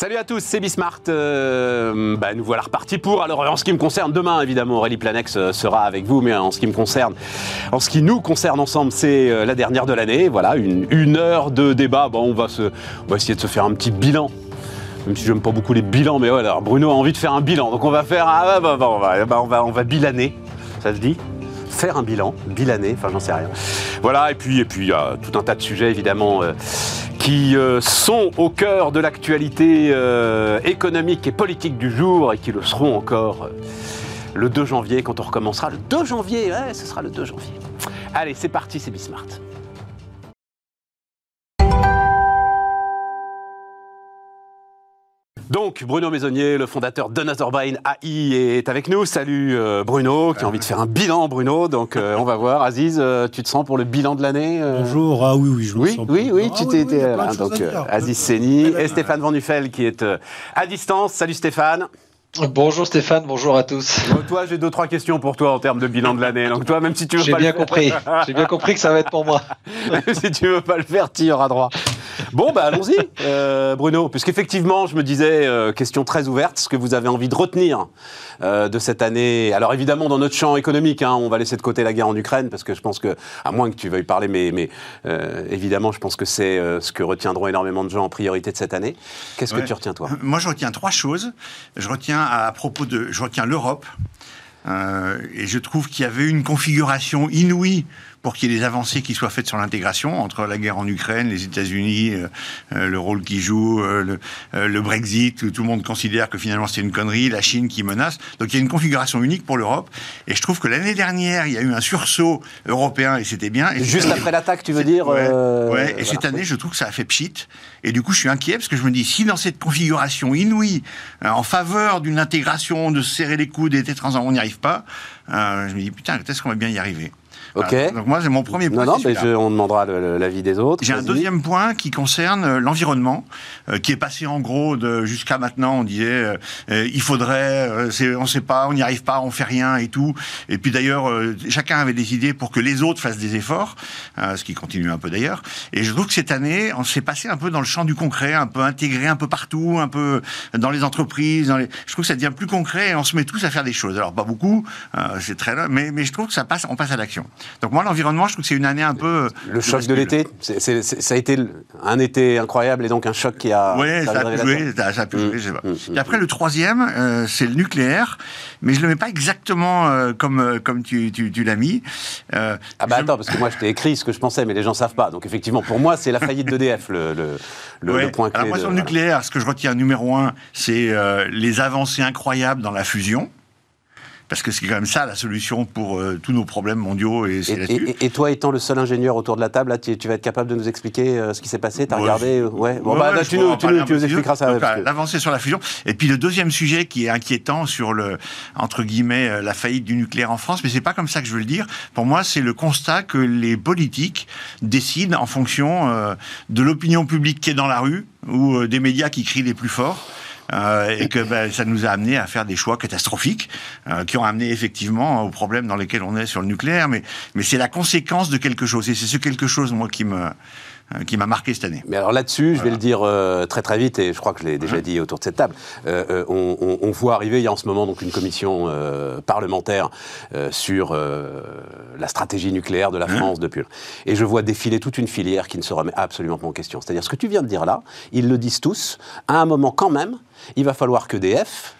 Salut à tous, c'est Bismart. Euh, bah, nous voilà repartis pour. Alors, en ce qui me concerne, demain, évidemment, Aurélie Planex euh, sera avec vous, mais en ce qui me concerne, en ce qui nous concerne ensemble, c'est euh, la dernière de l'année. Voilà, une, heure de débat. Bon, on va, on essayer de se faire un petit bilan même si j'aime pas beaucoup les bilans, mais voilà, Bruno a envie de faire un bilan. Donc on va faire, ah, bah, bah, on, va, bah, on, va, on va bilaner, ça se dit? Faire un bilan, bilaner, enfin j'en sais rien. Voilà, et puis et puis il y a tout un tas de sujets évidemment qui euh, sont au cœur de l'actualité euh, économique et politique du jour et qui le seront encore euh, le 2 janvier quand on recommencera. Le 2 janvier, ouais, ce sera le 2 janvier. Allez, c'est parti, c'est Bismart. Donc, Bruno Maisonnier, le fondateur d'Another Brain AI, est avec nous. Salut euh, Bruno, qui a envie de faire un bilan, Bruno. Donc, euh, on va voir. Aziz, euh, tu te sens pour le bilan de l'année euh Bonjour, ah oui, oui, je me Oui, sens oui, oui, Ah tu oui, t'es oui, de Donc, euh, dire. Aziz Seni Belle et Stéphane Van Nuffel qui est euh, à distance. Salut Stéphane. Bonjour Stéphane, bonjour à tous. Bon, toi, j'ai deux, trois questions pour toi en termes de bilan de l'année. Donc, toi, même si tu veux J'ai pas bien le compris. J'ai bien compris que ça va être pour moi. si tu veux pas le faire, tu y auras droit. Bon, bah allons-y, euh, Bruno, puisqu'effectivement, je me disais, euh, question très ouverte, ce que vous avez envie de retenir euh, de cette année. Alors évidemment, dans notre champ économique, hein, on va laisser de côté la guerre en Ukraine, parce que je pense que, à moins que tu veuilles parler, mais, mais euh, évidemment, je pense que c'est euh, ce que retiendront énormément de gens en priorité de cette année. Qu'est-ce que tu retiens, toi? Moi, je retiens trois choses. Je retiens à propos de, je retiens l'Europe. Euh, et je trouve qu'il y avait une configuration inouïe pour qu'il y ait des avancées qui soient faites sur l'intégration entre la guerre en Ukraine, les États-Unis, euh, euh, le rôle qu'ils jouent, euh, le, euh, le Brexit, où tout le monde considère que finalement c'est une connerie, la Chine qui menace. Donc il y a une configuration unique pour l'Europe. Et je trouve que l'année dernière, il y a eu un sursaut européen et c'était bien. Et Juste après l'attaque, tu veux dire Ouais, et cette année, je trouve que ça a fait pchit. Et du coup, je suis inquiet parce que je me dis, si dans cette configuration inouïe, en faveur d'une intégration, de se serrer les coudes et d'être ensemble, on n'y arrive pas, je me dis, putain, est-ce qu'on va bien y arriver? Ok. Voilà. Donc moi, c'est mon premier point. Non, non, mais je- on demandera l'avis des autres. J'ai un deuxième point qui concerne euh, l'environnement, euh, qui est passé en gros de jusqu'à maintenant. On disait euh, euh, il faudrait, euh, on ne sait pas, on n'y arrive pas, on fait rien et tout. Et puis d'ailleurs, euh, chacun avait des idées pour que les autres fassent des efforts, euh, ce qui continue un peu d'ailleurs. Et je trouve que cette année, on s'est passé un peu dans le champ du concret, un peu intégré un peu partout, un peu dans les entreprises. Dans les... Je trouve que ça devient plus concret et on se met tous à faire des choses. Alors pas beaucoup, euh, c'est très mais, mais je trouve que ça passe, on passe à l'action. Donc moi, l'environnement, je trouve que c'est une année un peu Le choc de l'été, c'est- ça a été un été incroyable et donc un choc qui a. Oui, ça a pu jouer, ça, a pu Mm, jouer, je sais pas. Et après, le troisième, euh, c'est le nucléaire, mais je le mets pas exactement euh, comme, euh, comme tu, tu, tu l'as mis. Euh, Ah bah je- attends, parce que moi je t'ai écrit ce que je pensais, mais les gens savent pas. Donc effectivement, pour moi, c'est la faillite d'EDF, le, le, le, Ouais. le point clé. Alors moi, de- sur le nucléaire, ce que je retiens numéro un, c'est euh, les avancées incroyables dans la fusion. Parce que c'est quand même ça la solution pour euh, tous nos problèmes mondiaux et Et, là-dessus. et- et toi, étant le seul ingénieur autour de la table, là, tu, tu vas être capable de nous expliquer euh, ce qui s'est passé T'as Ouais, regardé euh, Ouais. Bon, Ouais, bah, ouais, là, tu nous, tu nous, tu nous expliqueras ça. Que- L'avancée sur la fusion. Et puis le deuxième sujet qui est inquiétant sur le, entre guillemets, la faillite du nucléaire en France, mais c'est pas comme ça que je veux le dire. Pour moi, c'est le constat que les politiques décident en fonction euh, de l'opinion publique qui est dans la rue ou des médias qui crient les plus forts. Euh, et que ben, ça nous a amené à faire des choix catastrophiques euh, qui ont amené effectivement aux problèmes dans lesquels on est sur le nucléaire, mais, mais c'est la conséquence de quelque chose. Et c'est ce quelque chose, moi, qui me qui m'a marqué cette année. Mais alors là-dessus, je vais le dire euh, très très vite, et je crois que je l'ai déjà dit autour de cette table. Euh, euh, on, on- on voit arriver, il y a en ce moment donc une commission euh, parlementaire euh, sur euh, la stratégie nucléaire de la France depuis. Et je vois défiler toute une filière qui ne se remet absolument pas en question. C'est-à-dire ce que tu viens de dire là, ils le disent tous. À un moment quand même, il va falloir que DF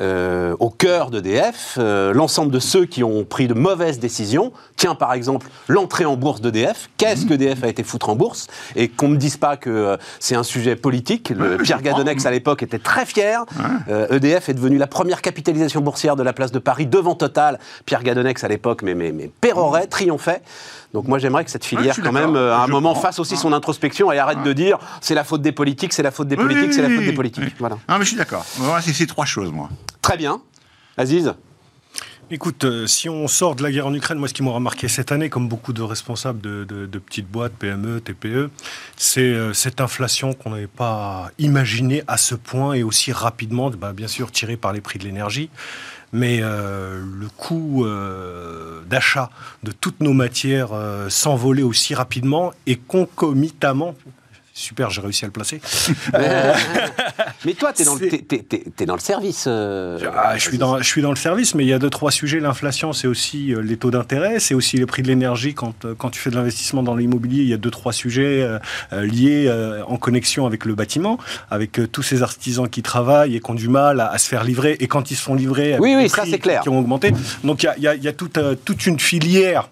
euh, au cœur d'EDF, euh, l'ensemble de ceux qui ont pris de mauvaises décisions. Tiens, par exemple, l'entrée en bourse d'EDF. Qu'est-ce que EDF a été foutre en bourse? Et qu'on ne me dise pas que euh, c'est un sujet politique. Le, Pierre. Gadonex, à l'époque, était très fier. EDF est devenu la première capitalisation boursière de la place de Paris devant Total. Pierre Gadonex, à l'époque, mais, mais, mais pérorait, triomphait. Donc moi j'aimerais que cette Ouais, filière quand même euh, à un Je moment fasse aussi son introspection et arrête de dire c'est la faute des politiques, c'est la faute des Oui, politiques, oui, c'est la faute des politiques. Oui. Voilà. Non, mais je suis d'accord. Voilà, c'est ces trois choses, moi. Très bien. Aziz Écoute, euh, si on sort de la guerre en Ukraine, moi, ce qui m'aura marqué cette année, comme beaucoup de responsables de, de- de petites boîtes, PME, TPE, c'est euh, cette inflation qu'on n'avait pas imaginée à ce point et aussi rapidement, bah, bien sûr tirée par les prix de l'énergie. Mais euh, le coût euh, d'achat de toutes nos matières euh, s'envolait aussi rapidement et concomitamment. Super, j'ai réussi à le placer. Euh, Mais toi, tu es, dans le service. euh, Ah, je, suis dans, je suis dans le service, mais il y a deux, trois sujets. L'inflation, c'est aussi euh, les taux d'intérêt, c'est aussi les prix de l'énergie. Quand, quand tu fais de l'investissement dans l'immobilier, il y a deux, trois sujets euh, liés en connexion avec le bâtiment, avec tous ces artisans qui travaillent et qui ont du mal à, à se faire livrer. Et quand ils se font livrer, avec Oui, oui, ça, prix c'est clair. Qui ont augmenté. Donc il y a, il y a- il y a toute, toute une filière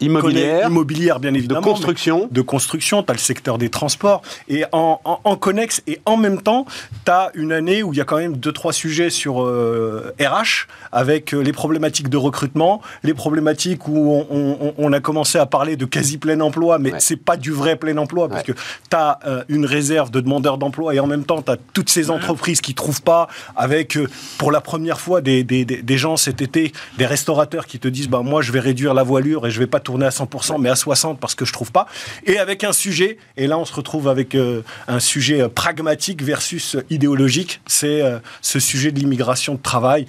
immobilière, immobilière, bien de évidemment. mais- construction. de construction, tu as le secteur des transports, et en, en, en connexe, et en même temps, tu as une année où il y a quand même deux, trois sujets sur euh, RH, avec euh, les problématiques de recrutement, les problématiques où on, on- on a commencé à parler de quasi plein emploi, mais Ouais. c'est pas du vrai plein emploi, parce que tu as une réserve de demandeurs d'emploi, et en même temps, tu as toutes ces entreprises qui trouvent pas, avec, euh, pour la première fois, des, des, des- des gens cet été, des restaurateurs qui te disent, bah, moi, je vais réduire la voilure et je vais pas tourner à 100%, mais à 60% parce que je trouve pas. Et avec un sujet, et là, on se retrouve avec euh, un sujet euh, pragmatique versus euh, idéologique, c'est euh, ce sujet de l'immigration de travail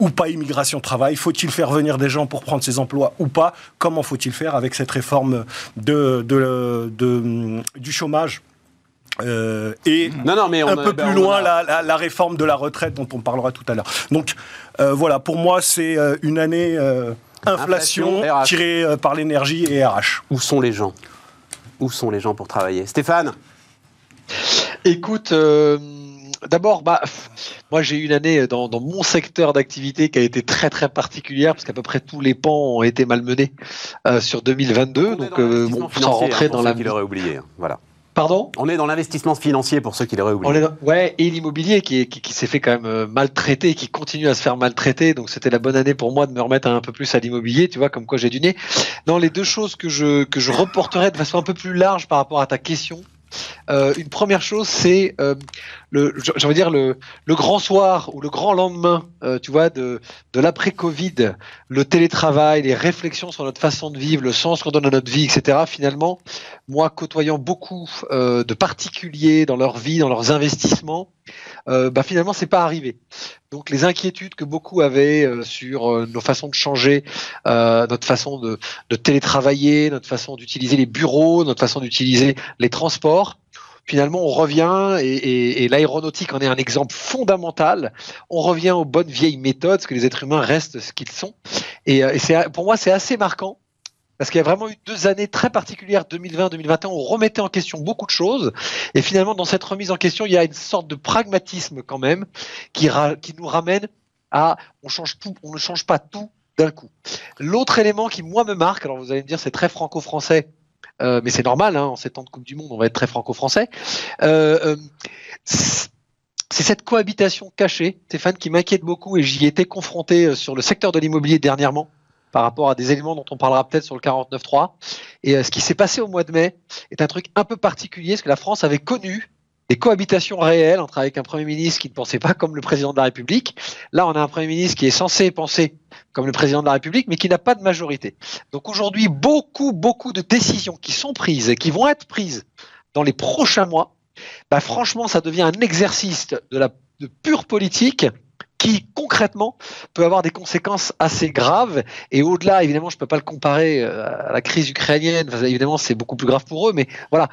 ou pas immigration de travail Faut-il faire venir des gens pour prendre ces emplois ou pas? Comment faut-il faire avec cette réforme de, de- de- du chômage Euh, et Non, non, mais on un a- peu ben, plus loin a- la, la- la réforme de la retraite dont on parlera tout à l'heure. Donc euh, voilà, pour moi c'est une année euh, inflation, tirée euh, par l'énergie et RH. Où sont les gens? Où sont les gens pour travailler? Stéphane? Écoute, euh, d'abord, bah, moi j'ai eu une année dans, dans mon secteur d'activité qui a été très très particulière parce qu'à peu près tous les pans ont été malmenés euh, sur 2022. On est Donc, euh, bon, sans rentrer hein, pour dans la. qui l'auraient oublié. hein. Voilà. Pardon? On est dans l'investissement financier pour ceux qui l'auraient oublié. On est dans- Ouais, et l'immobilier qui, est- qui, qui s'est fait quand même euh, maltraiter, qui continue à se faire maltraiter. Donc c'était la bonne année pour moi de me remettre un peu plus à l'immobilier, tu vois, comme quoi j'ai du nez. Non, les deux choses que je, que je reporterai de façon un peu plus large par rapport à ta question. Euh, une première chose, c'est euh, le, j'ai dire le, le grand soir ou le grand lendemain, euh, tu vois, de, de l'après-Covid, le télétravail, les réflexions sur notre façon de vivre, le sens qu'on donne à notre vie, etc. Finalement, moi, côtoyant beaucoup euh, de particuliers dans leur vie, dans leurs investissements, euh, bah finalement, c'est pas arrivé. Donc, les inquiétudes que beaucoup avaient euh, sur euh, nos façons de changer, euh, notre façon de, de télétravailler, notre façon d'utiliser les bureaux, notre façon d'utiliser les transports. Finalement, on revient, et, et- et l'aéronautique en est un exemple fondamental. On revient aux bonnes vieilles méthodes, que les êtres humains restent ce qu'ils sont. Et, euh, et c'est, pour moi, c'est assez marquant parce qu'il y a vraiment eu deux années très particulières, 2020-2021, où on remettait en question beaucoup de choses. Et finalement, dans cette remise en question, il y a une sorte de pragmatisme quand même qui, qui nous ramène à on change tout, on ne change pas tout d'un coup. L'autre élément qui moi me marque, alors vous allez me dire c'est très franco-français, euh, mais c'est normal, hein, en ces temps de Coupe du Monde, on va être très franco-français. Euh, euh, c'est cette cohabitation cachée, Stéphane, qui m'inquiète beaucoup et j'y étais confronté euh, sur le secteur de l'immobilier dernièrement par rapport à des éléments dont on parlera peut-être sur le 49.3. Et ce qui s'est passé au mois de mai est un truc un peu particulier, parce que la France avait connu des cohabitations réelles entre avec un Premier ministre qui ne pensait pas comme le président de la République. Là, on a un Premier ministre qui est censé penser comme le président de la République, mais qui n'a pas de majorité. Donc aujourd'hui, beaucoup, beaucoup de décisions qui sont prises qui vont être prises dans les prochains mois, bah franchement, ça devient un exercice de la de pure politique qui concrètement peut avoir des conséquences assez graves. Et au-delà évidemment je peux pas le comparer euh, à la crise ukrainienne. Évidemment c'est beaucoup plus grave pour eux mais voilà.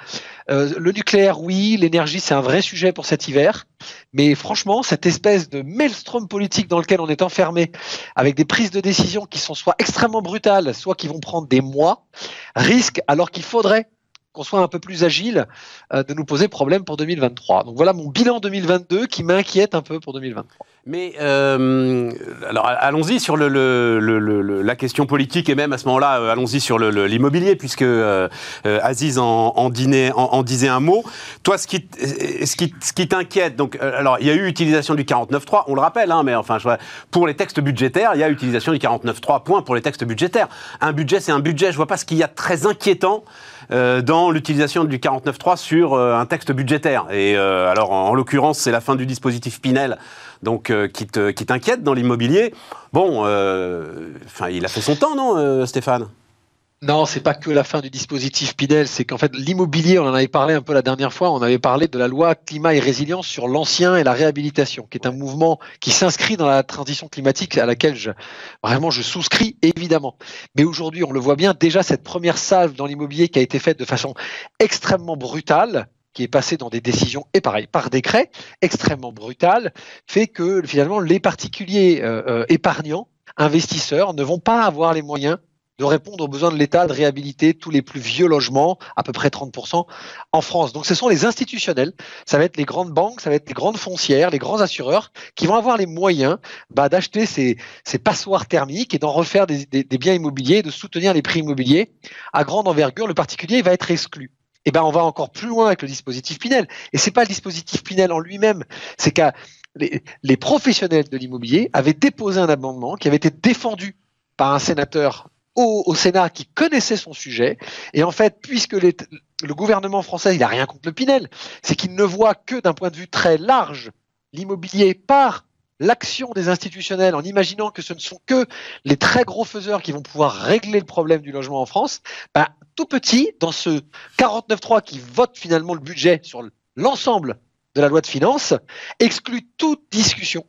Euh, le nucléaire oui l'énergie c'est un vrai sujet pour cet hiver. Mais franchement cette espèce de maelstrom politique dans lequel on est enfermé avec des prises de décision qui sont soit extrêmement brutales soit qui vont prendre des mois risque alors qu'il faudrait qu'on soit un peu plus agile, euh, de nous poser problème pour 2023. Donc voilà mon bilan 2022 qui m'inquiète un peu pour 2023. Mais euh, alors allons-y sur le, la question politique et même à ce moment-là euh, allons-y sur l'immobilier puisque Aziz en, disait un mot. Toi, ce qui, ce qui, ce qui t'inquiète, donc alors il y a eu utilisation du 49.3, on le rappelle, hein, mais enfin pour les textes budgétaires, il y a utilisation du 49.3 point pour les textes budgétaires. Un budget, c'est un budget. Je vois pas ce qu'il y a de très inquiétant euh, l'utilisation du 49.3 sur euh, un texte budgétaire. Et euh, alors, en, en l'occurrence, c'est la fin du dispositif Pinel, donc euh, qui te- qui t'inquiète dans l'immobilier. Bon, euh, enfin, il a fait son temps, non, Stéphane? Non, c'est pas que la fin du dispositif Pinel, c'est qu'en fait l'immobilier, on en avait parlé un peu la dernière fois, on avait parlé de la loi climat et résilience sur l'ancien et la réhabilitation, qui est un mouvement qui s'inscrit dans la transition climatique à laquelle je, vraiment je souscris évidemment. Mais aujourd'hui, on le voit bien, déjà cette première salve dans l'immobilier qui a été faite de façon extrêmement brutale, qui est passé dans des décisions, et pareil, par décret, extrêmement brutal, fait que finalement les particuliers euh, euh, épargnants, investisseurs, ne vont pas avoir les moyens de répondre aux besoins de l'État de réhabiliter tous les plus vieux logements, à peu près 30% en France. Donc ce sont les institutionnels, ça va être les grandes banques, ça va être les grandes foncières, les grands assureurs qui vont avoir les moyens bah, d'acheter ces, ces, passoires thermiques et d'en refaire des, des, biens immobiliers, de soutenir les prix immobiliers à grande envergure. Le particulier va être exclu eh ben on va encore plus loin avec le dispositif Pinel. Et c'est pas le dispositif Pinel en lui-même, c'est que les, les, professionnels de l'immobilier avaient déposé un amendement qui avait été défendu par un sénateur au, Sénat qui connaissait son sujet. Et en fait, puisque le gouvernement français, il a rien contre le Pinel, c'est qu'il ne voit que d'un point de vue très large l'immobilier par l'action des institutionnels en imaginant que ce ne sont que les très gros faiseurs qui vont pouvoir régler le problème du logement en France, bah, tout petit, dans ce 49.3 qui vote finalement le budget sur l'ensemble de la loi de finances, exclut toute discussion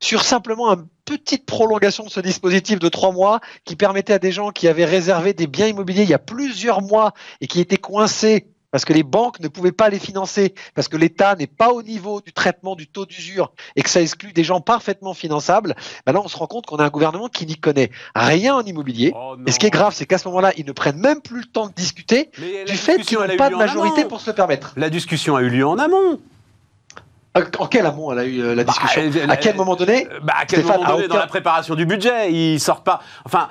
sur simplement une petite prolongation de ce dispositif de trois mois qui permettait à des gens qui avaient réservé des biens immobiliers il y a plusieurs mois et qui étaient coincés parce que les banques ne pouvaient pas les financer, parce que l'État n'est pas au niveau du traitement du taux d'usure et que ça exclut des gens parfaitement finançables, ben là on se rend compte qu'on a un gouvernement qui n'y connaît rien en immobilier. Oh et ce qui est grave, c'est qu'à ce moment-là, ils ne prennent même plus le temps de discuter du fait qu'ils n'ont pas de majorité pour se le permettre. La discussion a eu lieu en amont. En quel amont elle a eu la discussion bah, À quel moment donné bah, À quel Stéphane, moment donné aucun... dans la préparation du budget Ils sortent pas. Enfin,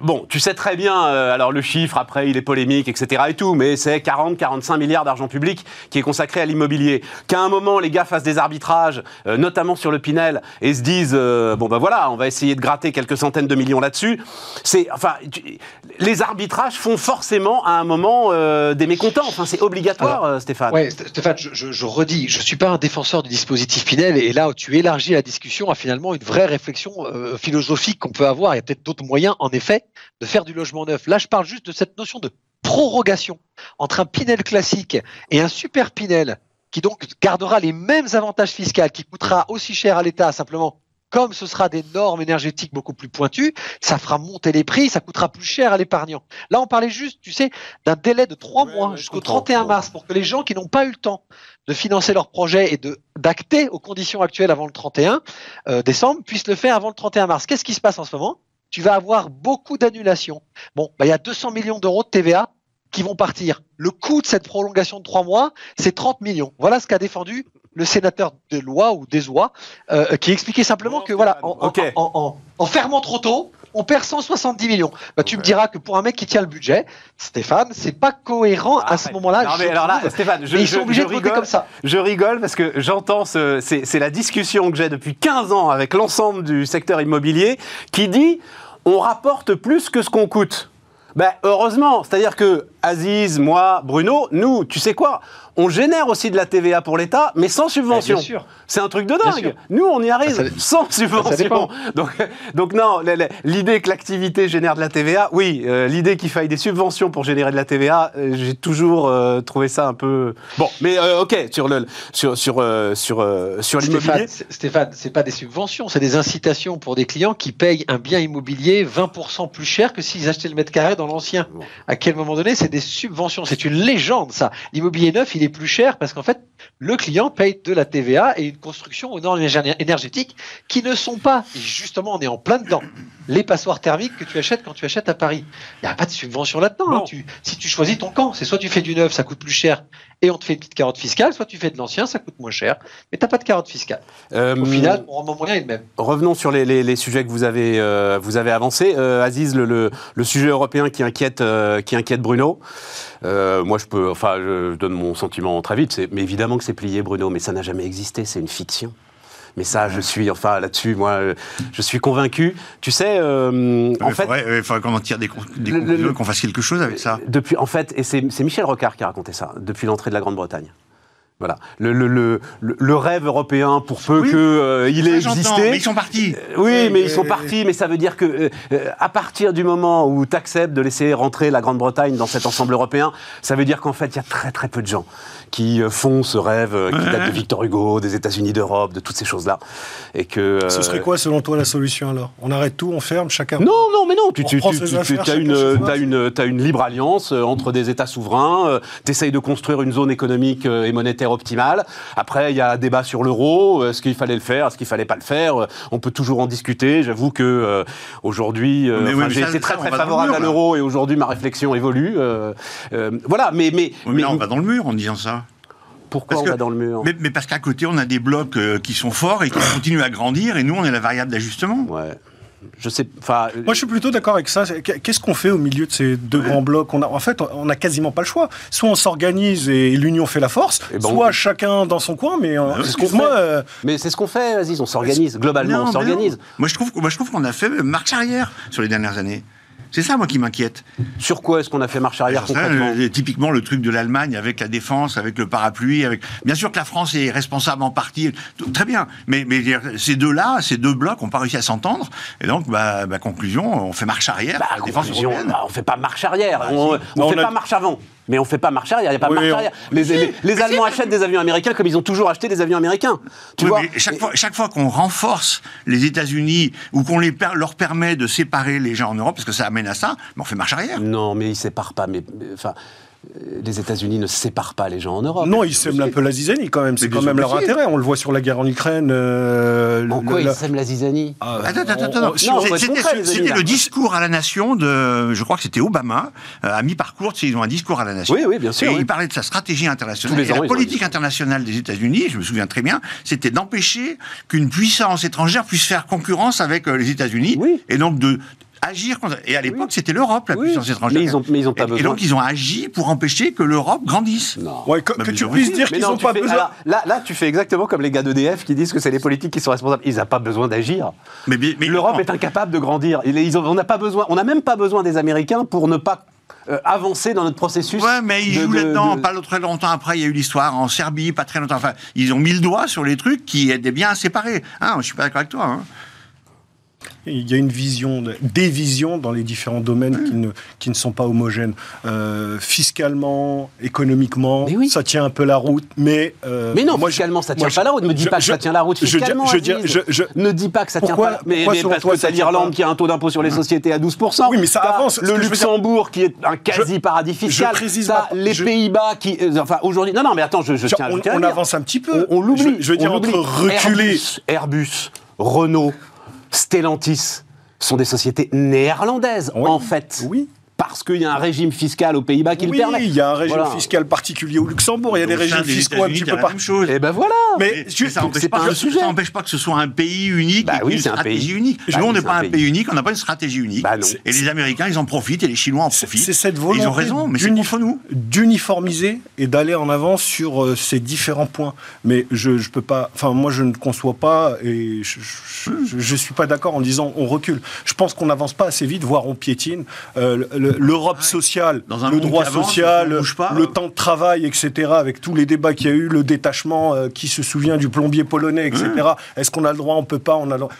bon, tu sais très bien. Euh, alors le chiffre après, il est polémique, etc. et tout, mais c'est 40-45 milliards d'argent public qui est consacré à l'immobilier. Qu'à un moment les gars fassent des arbitrages, euh, notamment sur le Pinel, et se disent euh, bon ben voilà, on va essayer de gratter quelques centaines de millions là-dessus. C'est enfin, tu, les arbitrages font forcément à un moment euh, des mécontents. Enfin, c'est obligatoire, alors, Stéphane. Ouais, Stéphane, je, je, je redis, je suis pas un défenseur du dispositif Pinel et là où tu élargis la discussion à finalement une vraie réflexion euh, philosophique qu'on peut avoir. Il y a peut-être d'autres moyens, en effet, de faire du logement neuf. Là, je parle juste de cette notion de prorogation entre un Pinel classique et un super Pinel qui donc gardera les mêmes avantages fiscaux, qui coûtera aussi cher à l'État simplement comme ce sera des normes énergétiques beaucoup plus pointues, ça fera monter les prix, ça coûtera plus cher à l'épargnant. Là, on parlait juste, tu sais, d'un délai de trois mois ouais, jusqu'au 31 mars pour que les gens qui n'ont pas eu le temps de financer leur projet et de d'acter aux conditions actuelles avant le 31 euh, décembre puissent le faire avant le 31 mars. Qu'est-ce qui se passe en ce moment? Tu vas avoir beaucoup d'annulations. Bon, bah, il y a 200 millions d'euros de TVA qui vont partir. Le coût de cette prolongation de trois mois, c'est 30 millions. Voilà ce qu'a défendu le sénateur de loi ou des oies, euh, qui expliquait simplement que voilà, en, okay. en, en, en, fermant trop tôt, on perd 170 millions. Bah, tu ouais. me diras que pour un mec qui tient le budget, Stéphane, c'est pas cohérent ah, à ce moment-là. Non, mais alors là, Stéphane, je, ils sont je, obligés je de rigole, comme ça. Je rigole parce que j'entends, ce, c'est la discussion que j'ai depuis 15 ans avec l'ensemble du secteur immobilier qui dit on rapporte plus que ce qu'on coûte. Ben, heureusement, c'est-à-dire que Aziz, moi, Bruno, nous, tu sais quoi? On génère aussi de la TVA pour l'État, mais sans subvention. C'est un truc de dingue. Nous, on y arrive ça, sans subvention. Donc, donc non, l'idée que l'activité génère de la TVA, oui, euh, l'idée qu'il faille des subventions pour générer de la TVA, euh, j'ai toujours euh, trouvé ça un peu bon. Mais euh, ok, sur le sur sur sur sur l'immobilier. Stéphane, c'est pas des subventions, c'est des incitations pour des clients qui payent un bien immobilier 20% plus cher que s'ils achetaient le mètre carré dans l'ancien. Bon. À quel moment donné, c'est des subventions. C'est une légende, ça. L'immobilier neuf, il est plus cher parce qu'en fait, le client paye de la TVA et une construction aux normes énergétiques qui ne sont pas, justement, on est en plein dedans, les passoires thermiques que tu achètes quand tu achètes à Paris. Il n'y a pas de subvention là-dedans. Hein. Tu, si tu choisis ton camp, c'est soit tu fais du neuf, ça coûte plus cher et on te fait une petite carotte fiscale, soit tu fais de l'ancien, ça coûte moins cher, mais tu n'as pas de carotte fiscale. Euh, Au final, mon rendement moyen est le même. Revenons sur les, les, les sujets que vous avez, euh, vous avez avancés. Euh, Aziz, le, le, le, sujet européen qui inquiète, qui inquiète Bruno. Moi, je peux, enfin, je donne mon sentiment très vite. Mais évidemment que c'est plié, Bruno, mais ça n'a jamais existé. C'est une fiction. Mais ça, je suis, enfin, là-dessus, moi, je suis convaincu. Tu sais, euh, en fait, il faudrait qu'on en tire des, des conclusions, qu'on fasse quelque chose avec ça. Depuis, en fait, et c'est Michel Rocard qui a raconté ça depuis l'entrée de la Grande-Bretagne. Voilà, le, le, le, le, rêve européen, pour peu oui, qu'il euh, ait existé. Mais ils sont partis. Euh, oui, mais ils sont partis. Mais ça veut dire que euh, à partir du moment où tu acceptes de laisser rentrer la Grande-Bretagne dans cet ensemble européen, ça veut dire qu'en fait, il y a très très peu de gens qui font ce rêve qui date de Victor Hugo, des États-Unis d'Europe, de toutes ces choses-là. Et que ce serait quoi selon toi la solution alors? On arrête tout, on ferme chacun. Non, non, mais non, tu, tu, affaires, as une, soi. t'as une, libre alliance entre des États souverains, tu essayes de construire une zone économique et monétaire optimale. Après, il y a un débat sur l'euro, euh, est-ce qu'il fallait le faire, est-ce qu'il fallait pas le faire, euh, on peut toujours en discuter. J'avoue que euh, aujourd'hui, euh, oui, j'ai été très très favorable mur, à l'euro et aujourd'hui ma réflexion évolue. euh, voilà, mais, mais, Oui, mais mais là, on va dans le mur en disant ça. pourquoi parce on que- va dans le mur? Mais, mais parce qu'à côté, on a des blocs qui sont forts et qui continuent à grandir, et nous, on est la variable d'ajustement. Ouais. Je sais, enfin. Moi, je suis plutôt d'accord avec ça. Qu'est-ce qu'on fait au milieu de ces deux grands blocs? On a, En fait, on n'a quasiment pas le choix. Soit on s'organise et l'union fait la force, Eh ben, soit on- chacun dans son coin. Mais euh, c'est ce qu'on excuse-moi, fait. euh, Mais c'est ce qu'on fait, Aziz, on s'organise. Globalement, Non, on s'organise. non. Moi, je trouve, moi, je trouve qu'on a fait marche arrière sur les dernières années. C'est ça, moi, qui m'inquiète. Sur quoi est-ce qu'on a fait marche arrière concrètement typiquement le truc de l'Allemagne avec la défense, avec le parapluie, avec bien sûr que la France est responsable en partie, tout- très bien. Mais, ces deux-là, ces deux blocs, n'ont pas réussi à s'entendre. Et donc, bah, bah, conclusion, on fait marche arrière. Bah, la défense conclusion, européenne. bah, on fait pas marche arrière, on, on Non, fait on a- pas marche avant. Mais on fait pas marche arrière, il n'y a pas Oui, marche on- arrière. Les, les- les Allemands achètent des avions américains comme ils ont toujours acheté des avions américains. Tu Oui, vois mais chaque fois, chaque fois qu'on renforce les États-Unis ou qu'on leur permet de séparer les gens en Europe, parce que ça amène à ça, mais on fait marche arrière. Non, mais ils séparent pas. Mais, enfin, les États-Unis ne séparent pas les gens en Europe. non, ils sèment un peu la zizanie quand même. C'est quand même leur intérêt. On le voit sur la guerre en Ukraine. euh, En quoi ils sèment la zizanie Attends, attends, attends, C'était le discours à la nation de, je crois que c'était Obama, euh, à mi-parcours, tu sais, ils ont un discours à la nation. Oui, oui, bien sûr, Et il parlait de sa stratégie internationale. La politique internationale des États-Unis, je me souviens très bien, c'était d'empêcher qu'une puissance étrangère puisse faire concurrence avec euh, les États-Unis. Oui. Et donc de agir contre. Et à l'époque, c'était l'Europe, la Oui. puissance étrangère. Mais ils ont- mais ils ont pas et, et besoin. donc, ils ont agi pour empêcher que l'Europe grandisse. Non. Ouais, que, tu puisses dire qu'ils non, n'ont pas fais- besoin. alors, là, là, tu fais exactement comme les gars d'EDF qui disent que c'est les politiques qui sont responsables. Ils n'ont pas besoin d'agir. Mais, mais- mais- L'Europe est incapable de grandir. Ils- ont- on n'a pas besoin. On n'a même pas besoin des Américains pour ne pas euh, avancer dans notre processus. Ouais, mais ils de- jouent de- là-dedans. de- Pas très longtemps après, il y a eu l'histoire en Serbie, pas très longtemps. Enfin, ils ont mis le doigt sur les trucs qui étaient bien à séparer. Hein, je suis pas d'accord avec toi. Hein. Il y a une vision, de- des visions dans les différents domaines qui ne, qui ne sont pas homogènes. Euh, fiscalement, économiquement, Mais oui. ça tient un peu la route, mais... euh, Mais non, moi, fiscalement, ça tient moi, pas la route. Ne me dis pas que ça tient la route fiscalement. Ne dis pas que ça tient pas la Mais, pourquoi mais selon parce toi, que ça tient l'Irlande qui a un taux d'impôt sur les sociétés à 12%. Oui, mais ça avance. Le Luxembourg qui est un quasi-paradis fiscal. ma- les Pays-Bas qui. euh, Enfin, aujourd'hui. Non, non, mais attends, je, je Tiens, on, à on avance un petit peu. On, on l'oublie. Je, je veux dire, entre reculer... Airbus, Renault, Stellantis sont des sociétés néerlandaises, Oui. en fait. Oui. Parce qu'il y a un régime fiscal aux Pays-Bas qui oui, le permet. il y a un régime Voilà. fiscal particulier au Luxembourg, il y a des régimes fiscaux un petit peu la partout. même chose. Et ben voilà. Mais Mais, ça n'empêche c'est pas, pas un que- sujet. ça empêche pas que ce soit un pays unique Bah oui, une c'est un stratégie pays. unique. Bah Nous, on oui, n'est pas un un pays. unique, on n'a pas une stratégie unique. Bah. Et les Américains, ils en profitent et les Chinois en profitent. C'est cette Et volonté Ils ont raison, mais c'est contre nous. d'uniformiser et d'aller en avant sur euh, ces différents points. Mais je, je peux pas. Enfin, moi, je ne conçois pas et je, je suis pas d'accord en disant on recule. Je pense qu'on n'avance pas assez vite, voire on piétine. Euh, le- L'Europe sociale, Dans un le droit avance, social, pas. le temps de travail, etc. Avec tous les débats qu'il y a eu, le détachement, euh, qui se souvient du plombier polonais, etc. Est-ce qu'on a le droit, on peut pas, on a le droit.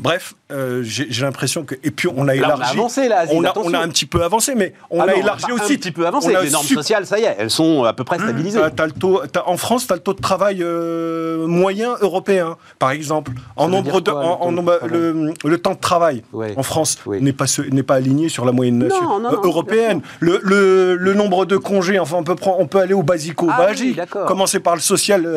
Bref, euh, j'ai l'impression que et puis on a Là, on a élargi. avancé, là, Aziz, on, a, on a un petit peu avancé, mais on Ah a non, élargi pas aussi. Un petit peu avancé. Les normes sociales, ça y est, elles sont à peu près stabilisées. Le taux, t'as- en France, tu as le taux de travail euh, moyen européen, par exemple. En nombre de, quoi, en- le temps en de nombre- travail le, le temps de travail Ouais. en France n'est pas n'est pas aligné sur la moyenne Non, non, euh, européenne. Le, le, le nombre de congés, enfin, on peut prendre, on peut aller au basico Ah oui, commencer par le social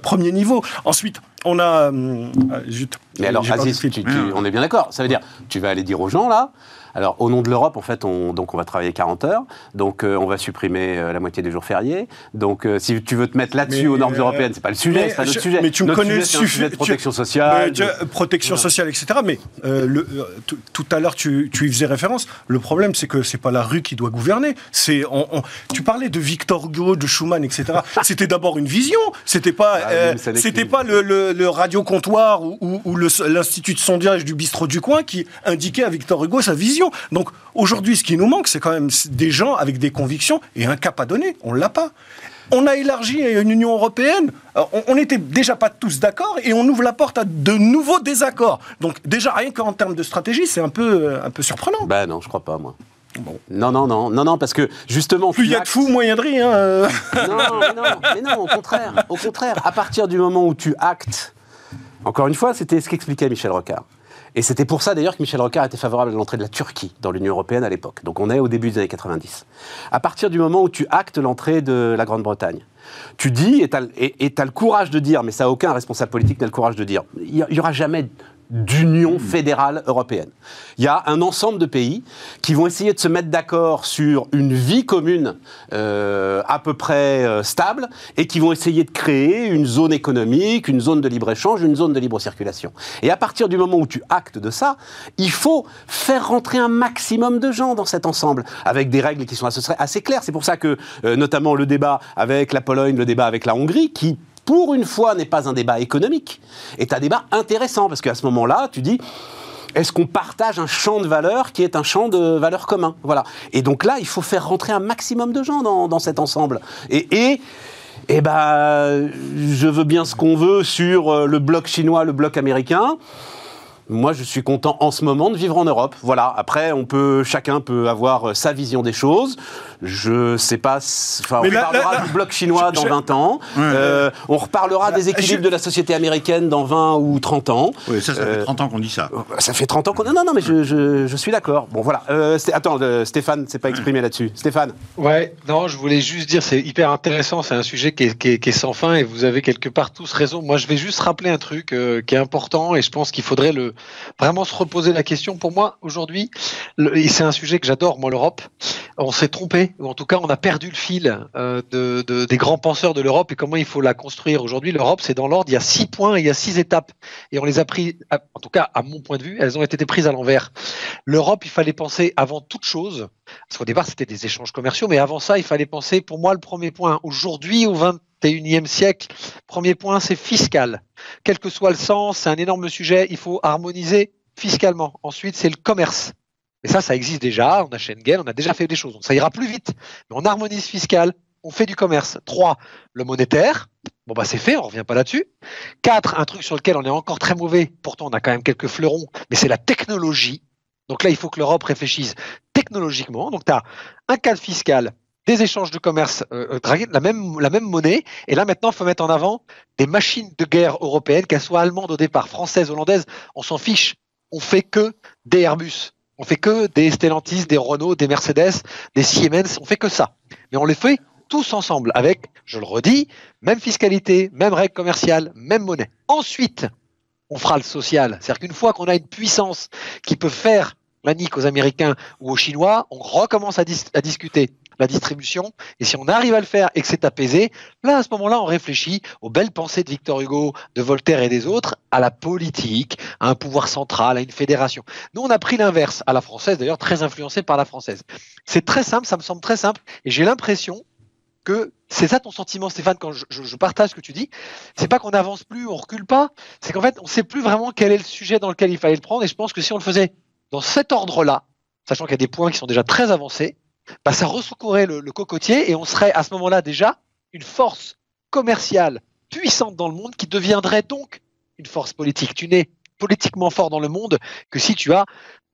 premier niveau. Ensuite, on a. euh, zut, Mais alors, Aziz, tu- tu- on est bien d'accord. Ça veut dire, tu vas aller dire aux gens, là, alors, au nom de l'Europe, en fait, on, donc, on va travailler 40 heures. Donc, euh, on va supprimer euh, la moitié des jours fériés. Donc, euh, si tu veux te mettre là-dessus aux normes européennes, c'est pas le sujet, c'est pas notre je- sujet. mais tu me connais sujet, un de protection sociale. tu- de- protection sociale, etc. Mais le- tout- à l'heure, tu, tu y faisais référence. Le problème, c'est que c'est pas la rue qui doit gouverner. C'est, on- on- tu parlais de Victor Hugo, de Schumann, etc. C'était d'abord une vision. C'était pas, Ah c'était pas le, le- le radio comptoir ou, ou- l'institut de sondage du bistrot du coin qui indiquait à Victor Hugo sa vision. Donc aujourd'hui, ce qui nous manque, c'est quand même des gens avec des convictions et un cap à donner. On l'a pas. On a élargi une Union européenne. On n'était déjà pas tous d'accord et on ouvre la porte à de nouveaux désaccords. Donc déjà rien qu'en termes de stratégie, c'est un peu euh, un peu surprenant. Bah non, je crois pas, moi. Non, non, non, non, non, parce que justement. Plus il y a de fous, moins il y a de riz. hein. Non, mais non, mais non, au contraire, au contraire. À partir du moment où tu actes, encore une fois, c'était ce qu'expliquait Michel Rocard. Et c'était pour ça d'ailleurs que Michel Rocard était favorable à l'entrée de la Turquie dans l'Union européenne à l'époque. Donc on est au début des années 90. À partir du moment où tu actes l'entrée de la Grande-Bretagne, tu dis, et tu as, le courage de dire, mais ça aucun responsable politique n'a le courage de dire, il n'y aura jamais d'union fédérale européenne. Il y a un ensemble de pays qui vont essayer de se mettre d'accord sur une vie commune euh, à peu près euh, stable et qui vont essayer de créer une zone économique, une zone de libre-échange, une zone de libre circulation. Et à partir du moment où tu actes de ça, il faut faire rentrer un maximum de gens dans cet ensemble avec des règles qui sont assez, claires. C'est pour ça que euh, notamment le débat avec la Pologne, le débat avec la Hongrie, qui pour une fois, n'est pas un débat économique, est un débat intéressant, parce qu'à ce moment-là, tu dis, est-ce qu'on partage un champ de valeurs qui est un champ de valeurs commun Voilà. Et donc là, il faut faire rentrer un maximum de gens dans, cet ensemble. Et, et eh ben, je veux bien ce qu'on veut sur euh, le bloc chinois, le bloc américain. Moi, je suis content en ce moment de vivre en Europe. Voilà. Après, on peut, chacun peut avoir euh, sa vision des choses. Je sais pas. Enfin, on reparlera du bloc chinois dans 20 ans. Euh, on reparlera des équilibres de la société américaine dans 20 ou 30 ans. Oui, ça, ça fait 30 ans qu'on dit ça. Ça fait 30 ans qu'on. Non, non, non, mais je, je, suis d'accord. Bon, voilà. Euh, attends, Stéphane s'est pas exprimé là-dessus. Stéphane. Ouais. Non, je voulais juste dire, c'est hyper intéressant. C'est un sujet qui est, qui, est, qui est, sans fin et vous avez quelque part tous raison. Moi, je vais juste rappeler un truc qui est important et je pense qu'il faudrait le vraiment se reposer la question. Pour moi, aujourd'hui, et c'est un sujet que j'adore, moi, l'Europe, on s'est trompé, ou en tout cas, on a perdu le fil euh, de, des grands penseurs de l'Europe et comment il faut la construire. Aujourd'hui, l'Europe, c'est dans l'ordre, il y a six points, il y a six étapes. Et on les a pris, en tout cas, à mon point de vue, elles ont été prises à l'envers. L'Europe, il fallait penser avant toute chose, parce qu'au départ, c'était des échanges commerciaux, mais avant ça, il fallait penser, pour moi, le premier point, aujourd'hui, au 21e siècle, premier point, c'est fiscal. Quel que soit le sens, c'est un énorme sujet, il faut harmoniser fiscalement. Ensuite, c'est le commerce. Et ça, ça existe déjà. On a Schengen, on a déjà fait des choses. Donc ça ira plus vite. Mais on harmonise fiscal, on fait du commerce. Trois, le monétaire. Bon, bah, c'est fait, on revient pas là-dessus. Quatre, un truc sur lequel on est encore très mauvais. Pourtant, on a quand même quelques fleurons, mais c'est la technologie. Donc là, il faut que l'Europe réfléchisse technologiquement. Donc, tu as un cadre fiscal, des échanges de commerce, euh, euh la, même, la même monnaie. Et là, maintenant, il faut mettre en avant des machines de guerre européennes, qu'elles soient allemandes au départ, françaises, hollandaises. On s'en fiche. On fait que des Airbus. On fait que des Stellantis, des Renault, des Mercedes, des Siemens, on fait que ça. Mais on les fait tous ensemble avec, je le redis, même fiscalité, même règles commerciales, même monnaie. Ensuite, on fera le social. C'est-à-dire qu'une fois qu'on a une puissance qui peut faire la nique aux Américains ou aux Chinois, on recommence à, à discuter la distribution. Et si on arrive à le faire et que c'est apaisé, là, à ce moment-là, on réfléchit aux belles pensées de Victor Hugo, de Voltaire et des autres, à la politique, à un pouvoir central, à une fédération. Nous, on a pris l'inverse, à la française, d'ailleurs, très influencé par la française. C'est très simple, ça me semble très simple, et j'ai l'impression que c'est ça ton sentiment, Stéphane, quand je, partage ce que tu dis. C'est pas qu'on n'avance plus, on recule pas. C'est qu'en fait, on sait plus vraiment quel est le sujet dans lequel il fallait le prendre. Et je pense que si on le faisait dans cet ordre-là, sachant qu'il y a des points qui sont déjà très avancés, bah, ça ressoucourait le, cocotier et on serait à ce moment-là déjà une force commerciale puissante dans le monde qui deviendrait donc une force politique. Tu n'es politiquement fort dans le monde que si tu as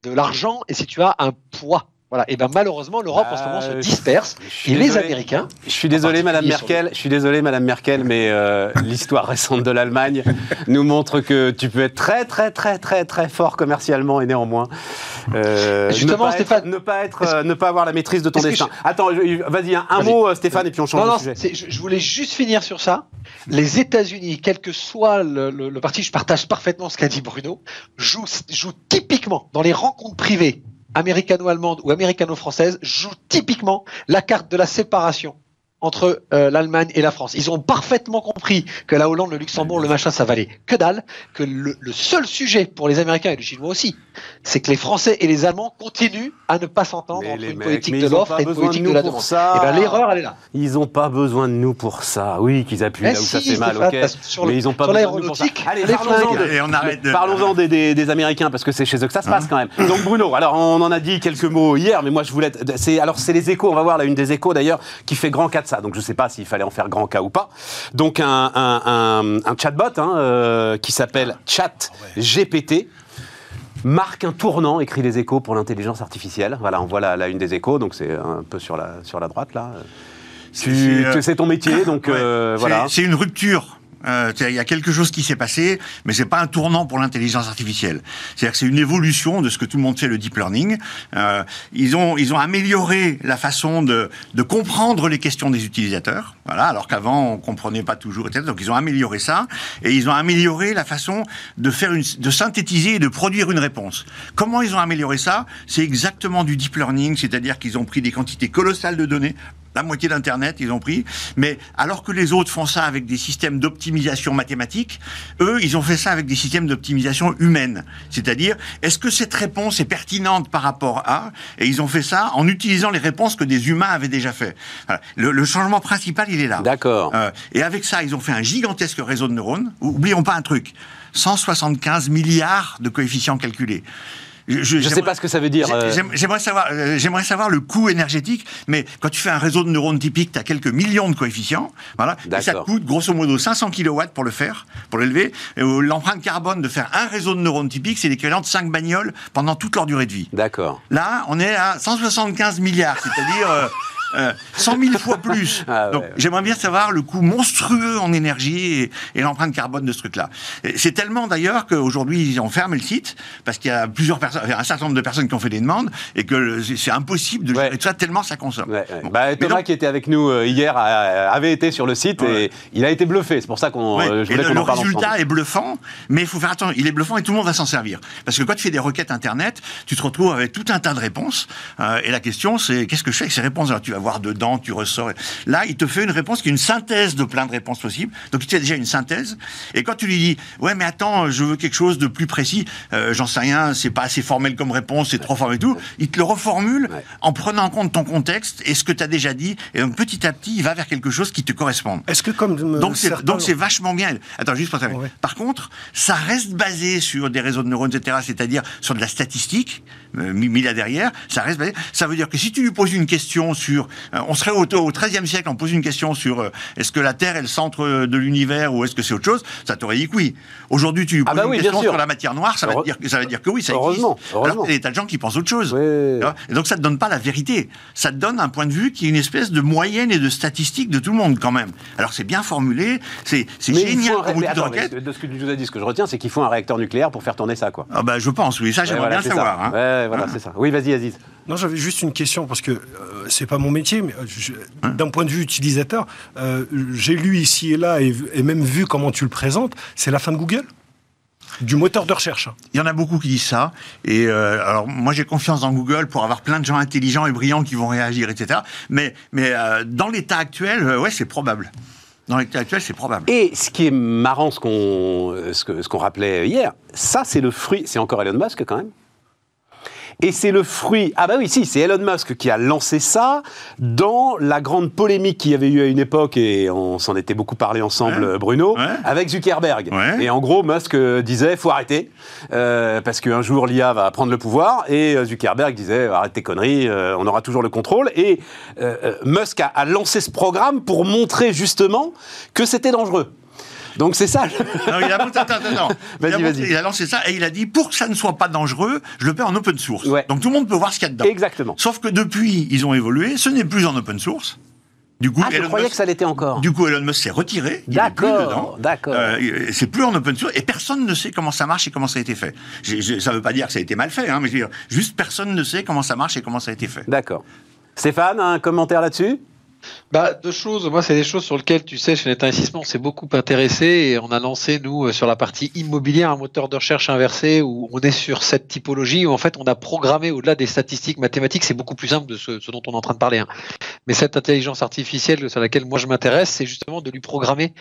de l'argent et si tu as un poids. Voilà. Et ben malheureusement, l'Europe en ce moment se euh, disperse. Et les Américains. Je suis désolé, Madame Merkel. Je suis désolé, Madame Merkel, mais euh, l'histoire récente de l'Allemagne nous montre que tu peux être très, très, très, très, très fort commercialement et néanmoins. Euh, Justement, ne Stéphane, ne pas être, ne pas avoir la maîtrise de ton destin. Attends, vas-y, un, mot, Stéphane, et puis on change non, de sujet. Je, voulais juste finir sur ça. Les États-Unis, quel que soit le, parti, je partage parfaitement ce qu'a dit Bruno, jouent, jouent typiquement dans les rencontres privées américano-allemande ou américano-française joue typiquement la carte de la séparation entre euh, l'Allemagne et la France. Ils ont parfaitement compris que la Hollande, le Luxembourg, le machin, ça valait que dalle, que le, seul sujet pour les Américains et les Chinois aussi, c'est que les Français et les Allemands continuent à ne pas s'entendre entre une politique de l'offre et une politique de, la demande. Et eh ben l'erreur, elle est là. Ils n'ont pas besoin de nous pour ça. Oui, qu'ils appuient là où ça fait mal, ok. mais ils n'ont pas besoin de nous pour ça. Allez, parlons-en des, des, Américains, parce que c'est chez eux que ça se passe hein quand même. Donc Bruno, alors on en a dit quelques mots hier, mais moi je voulais... Alors c'est les échos, on va voir là une des échos d'ailleurs, qui fait grand ça. Donc je ne sais pas s'il fallait en faire grand cas ou pas. Donc un, un, chatbot hein, euh, qui s'appelle Chat GPT marque un tournant, écrit les échos pour l'intelligence artificielle. Voilà, on voit la, une des échos, donc c'est un peu sur la, sur la droite là. C'est ton métier, donc euh, voilà. C'est une rupture Euh, il y a quelque chose qui s'est passé, mais c'est pas un tournant pour l'intelligence artificielle. C'est-à-dire que c'est une évolution de ce que tout le monde fait le deep learning. Euh, ils ont ils ont amélioré la façon de comprendre les questions des utilisateurs. Voilà, alors qu'avant on comprenait pas toujours, etc. Donc ils ont amélioré ça et ils ont amélioré la façon de faire de synthétiser et de produire une réponse. Comment ils ont amélioré ça? C'est exactement du deep learning, c'est-à-dire qu'ils ont pris des quantités colossales de données la moitié d'Internet, ils ont pris. Mais alors que les autres font ça avec des systèmes d'optimisation mathématique, eux, ils ont fait ça avec des systèmes d'optimisation humaine. C'est-à-dire, est-ce que cette réponse est pertinente par rapport à Et ils ont fait ça en utilisant les réponses que des humains avaient déjà fait. Le, changement principal, il est là. D'accord. Euh, et avec ça, ils ont fait un gigantesque réseau de neurones. Oublions pas un truc. 175 milliards de coefficients calculés. Je ne sais pas ce que ça veut dire. Euh. J'aimerais savoir, euh, j'aimerais savoir le coût énergétique, mais quand tu fais un réseau de neurones typique, tu as quelques millions de coefficients, voilà, et ça coûte grosso modo 500 kW pour le faire, pour l'élever. Euh, l'empreinte carbone de faire un réseau de neurones typique, c'est l'équivalent de 5 bagnoles pendant toute leur durée de vie. D'accord. Là, on est à 175 milliards, c'est-à-dire 100 euh, 000 fois plus. Ah Donc j'aimerais bien savoir le coût monstrueux en énergie et, l'empreinte carbone de ce truc-là. C'est tellement d'ailleurs qu'aujourd'hui ils ont fermé le site parce qu'il y a plusieurs personnes, un certain nombre de personnes qui ont fait des demandes et que c'est impossible de gérer tout ça tellement ça consomme. Bah, Thomas qui était avec nous euh, hier avait été sur le site et il a été bluffé. C'est pour ça qu'on. Euh, le, le résultat est bluffant, mais il faut faire attention. Il est bluffant et tout le monde va s'en servir parce que quand tu fais des requêtes internet, tu te retrouves avec tout un tas de réponses et la question c'est qu'est-ce que je fais avec ces réponses tu voir dedans, tu ressors. Là, il te fait une réponse qui est une synthèse de plein de réponses possibles. Donc, il te fait déjà une synthèse. Et quand tu lui dis, ouais, mais attends, je veux quelque chose de plus précis, euh, j'en sais rien, c'est pas assez formel comme réponse, c'est trop formel et tout, il te le reformule en prenant en compte ton contexte et ce que tu as déjà dit. Et donc, petit à petit, il va vers quelque chose qui te correspond. Est-ce que comme. Donc, c'est, donc, c'est vachement bien. Attends, juste pour terminer. Par contre, ça reste basé sur des réseaux de neurones, etc., c'est-à-dire sur de la statistique, euh, mis là derrière, ça reste basé. Ça veut dire que si tu lui poses une question sur euh, on serait au, au XIIIe siècle, on pose une question sur euh, est-ce que la Terre est le centre de l'univers ou est-ce que c'est autre chose, ça t'aurait dit que oui. Aujourd'hui, tu lui ah poses bah une question sur la matière noire, ça va, dire, ça va dire que oui, ça heureusement, existe. Heureusement. il y a des tas de gens qui pensent autre chose. Et donc ça te donne pas la vérité. Ça te donne un point de vue qui est une espèce de moyenne et de statistique de tout le monde quand même. Alors c'est bien formulé, c'est génial comme De ce que tu nous as dit, ce que je retiens, c'est qu'il faut un réacteur nucléaire pour faire tourner ça, quoi. Ah bah je pense, oui. Ça, j'aimerais bien savoir. Hein. Ouais, voilà, c'est ça. Oui, vas-y, Aziz. Non, j'avais juste une question parce que euh, c'est pas mon métier, mais euh, d'un point de vue utilisateur, euh, j'ai lu ici et là et, même vu comment tu le présentes. C'est la fin de Google? Du moteur de recherche. Il y en a beaucoup qui disent ça. Et alors, moi, j'ai confiance dans Google pour avoir plein de gens intelligents et brillants qui vont réagir, etc. Mais, mais dans l'état actuel, ouais, c'est probable. Dans l'état actuel, c'est probable. Et ce qui est marrant, ce qu'on ce qu'on rappelait hier, ça, c'est le fruit. C'est encore Elon Musk quand même et c'est le fruit. Ah bah oui, si, c'est Elon Musk qui a lancé ça dans la grande polémique qu'il y avait eu à une époque, et on s'en était beaucoup parlé ensemble, Bruno, avec Zuckerberg. Et en gros, Musk euh, disait faut arrêter, euh, parce qu'un jour l'IA va prendre le pouvoir, et euh, Zuckerberg disait arrête tes conneries, on aura toujours le contrôle. Et Musk a, a lancé ce programme pour montrer justement que c'était dangereux. Donc c'est ça. Non, il a, il a lancé ça et il a dit pour que ça ne soit pas dangereux, je le fais en open source. Donc tout le monde peut voir ce qu'il y a dedans. Exactement. Sauf que depuis, ils ont évolué, ce n'est plus en open source. Du coup, ah, je croyais que ça l'était encore. Du coup, Elon Musk s'est retiré. D'accord, d'accord. Euh, c'est plus en open source et personne ne sait comment ça marche et comment ça a été fait. ça ne veut pas dire que ça a été mal fait, hein, mais juste personne ne sait comment ça marche et comment ça a été fait. D'accord. Stéphane, un commentaire là-dessus? Bah, deux choses. Moi, c'est des choses sur lesquelles, tu sais, chez Net on s'est beaucoup intéressé et on a lancé, nous, euh, sur la partie immobilière, un moteur de recherche inversé où on est sur cette typologie où, en fait, on a programmé au-delà des statistiques mathématiques. C'est beaucoup plus simple de ce, dont on est en train de parler. Hein. Mais cette intelligence artificielle sur laquelle moi je m'intéresse, c'est justement de lui programmer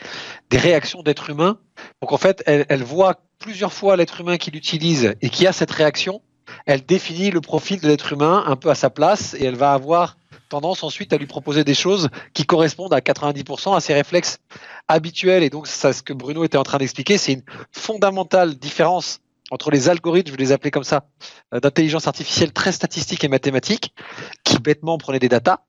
des réactions d'êtres humains. Donc, en fait, elle, elle voit plusieurs fois l'être humain qui l'utilise et qui a cette réaction. Elle définit le profil de l'être humain un peu à sa place et elle va avoir tendance ensuite à lui proposer des choses qui correspondent à 90% à ses réflexes habituels. Et donc, ça, ce que Bruno était en train d'expliquer, c'est une fondamentale différence entre les algorithmes, je vais les appeler comme ça, euh, d'intelligence artificielle très statistique et mathématique, qui bêtement prenaient des datas,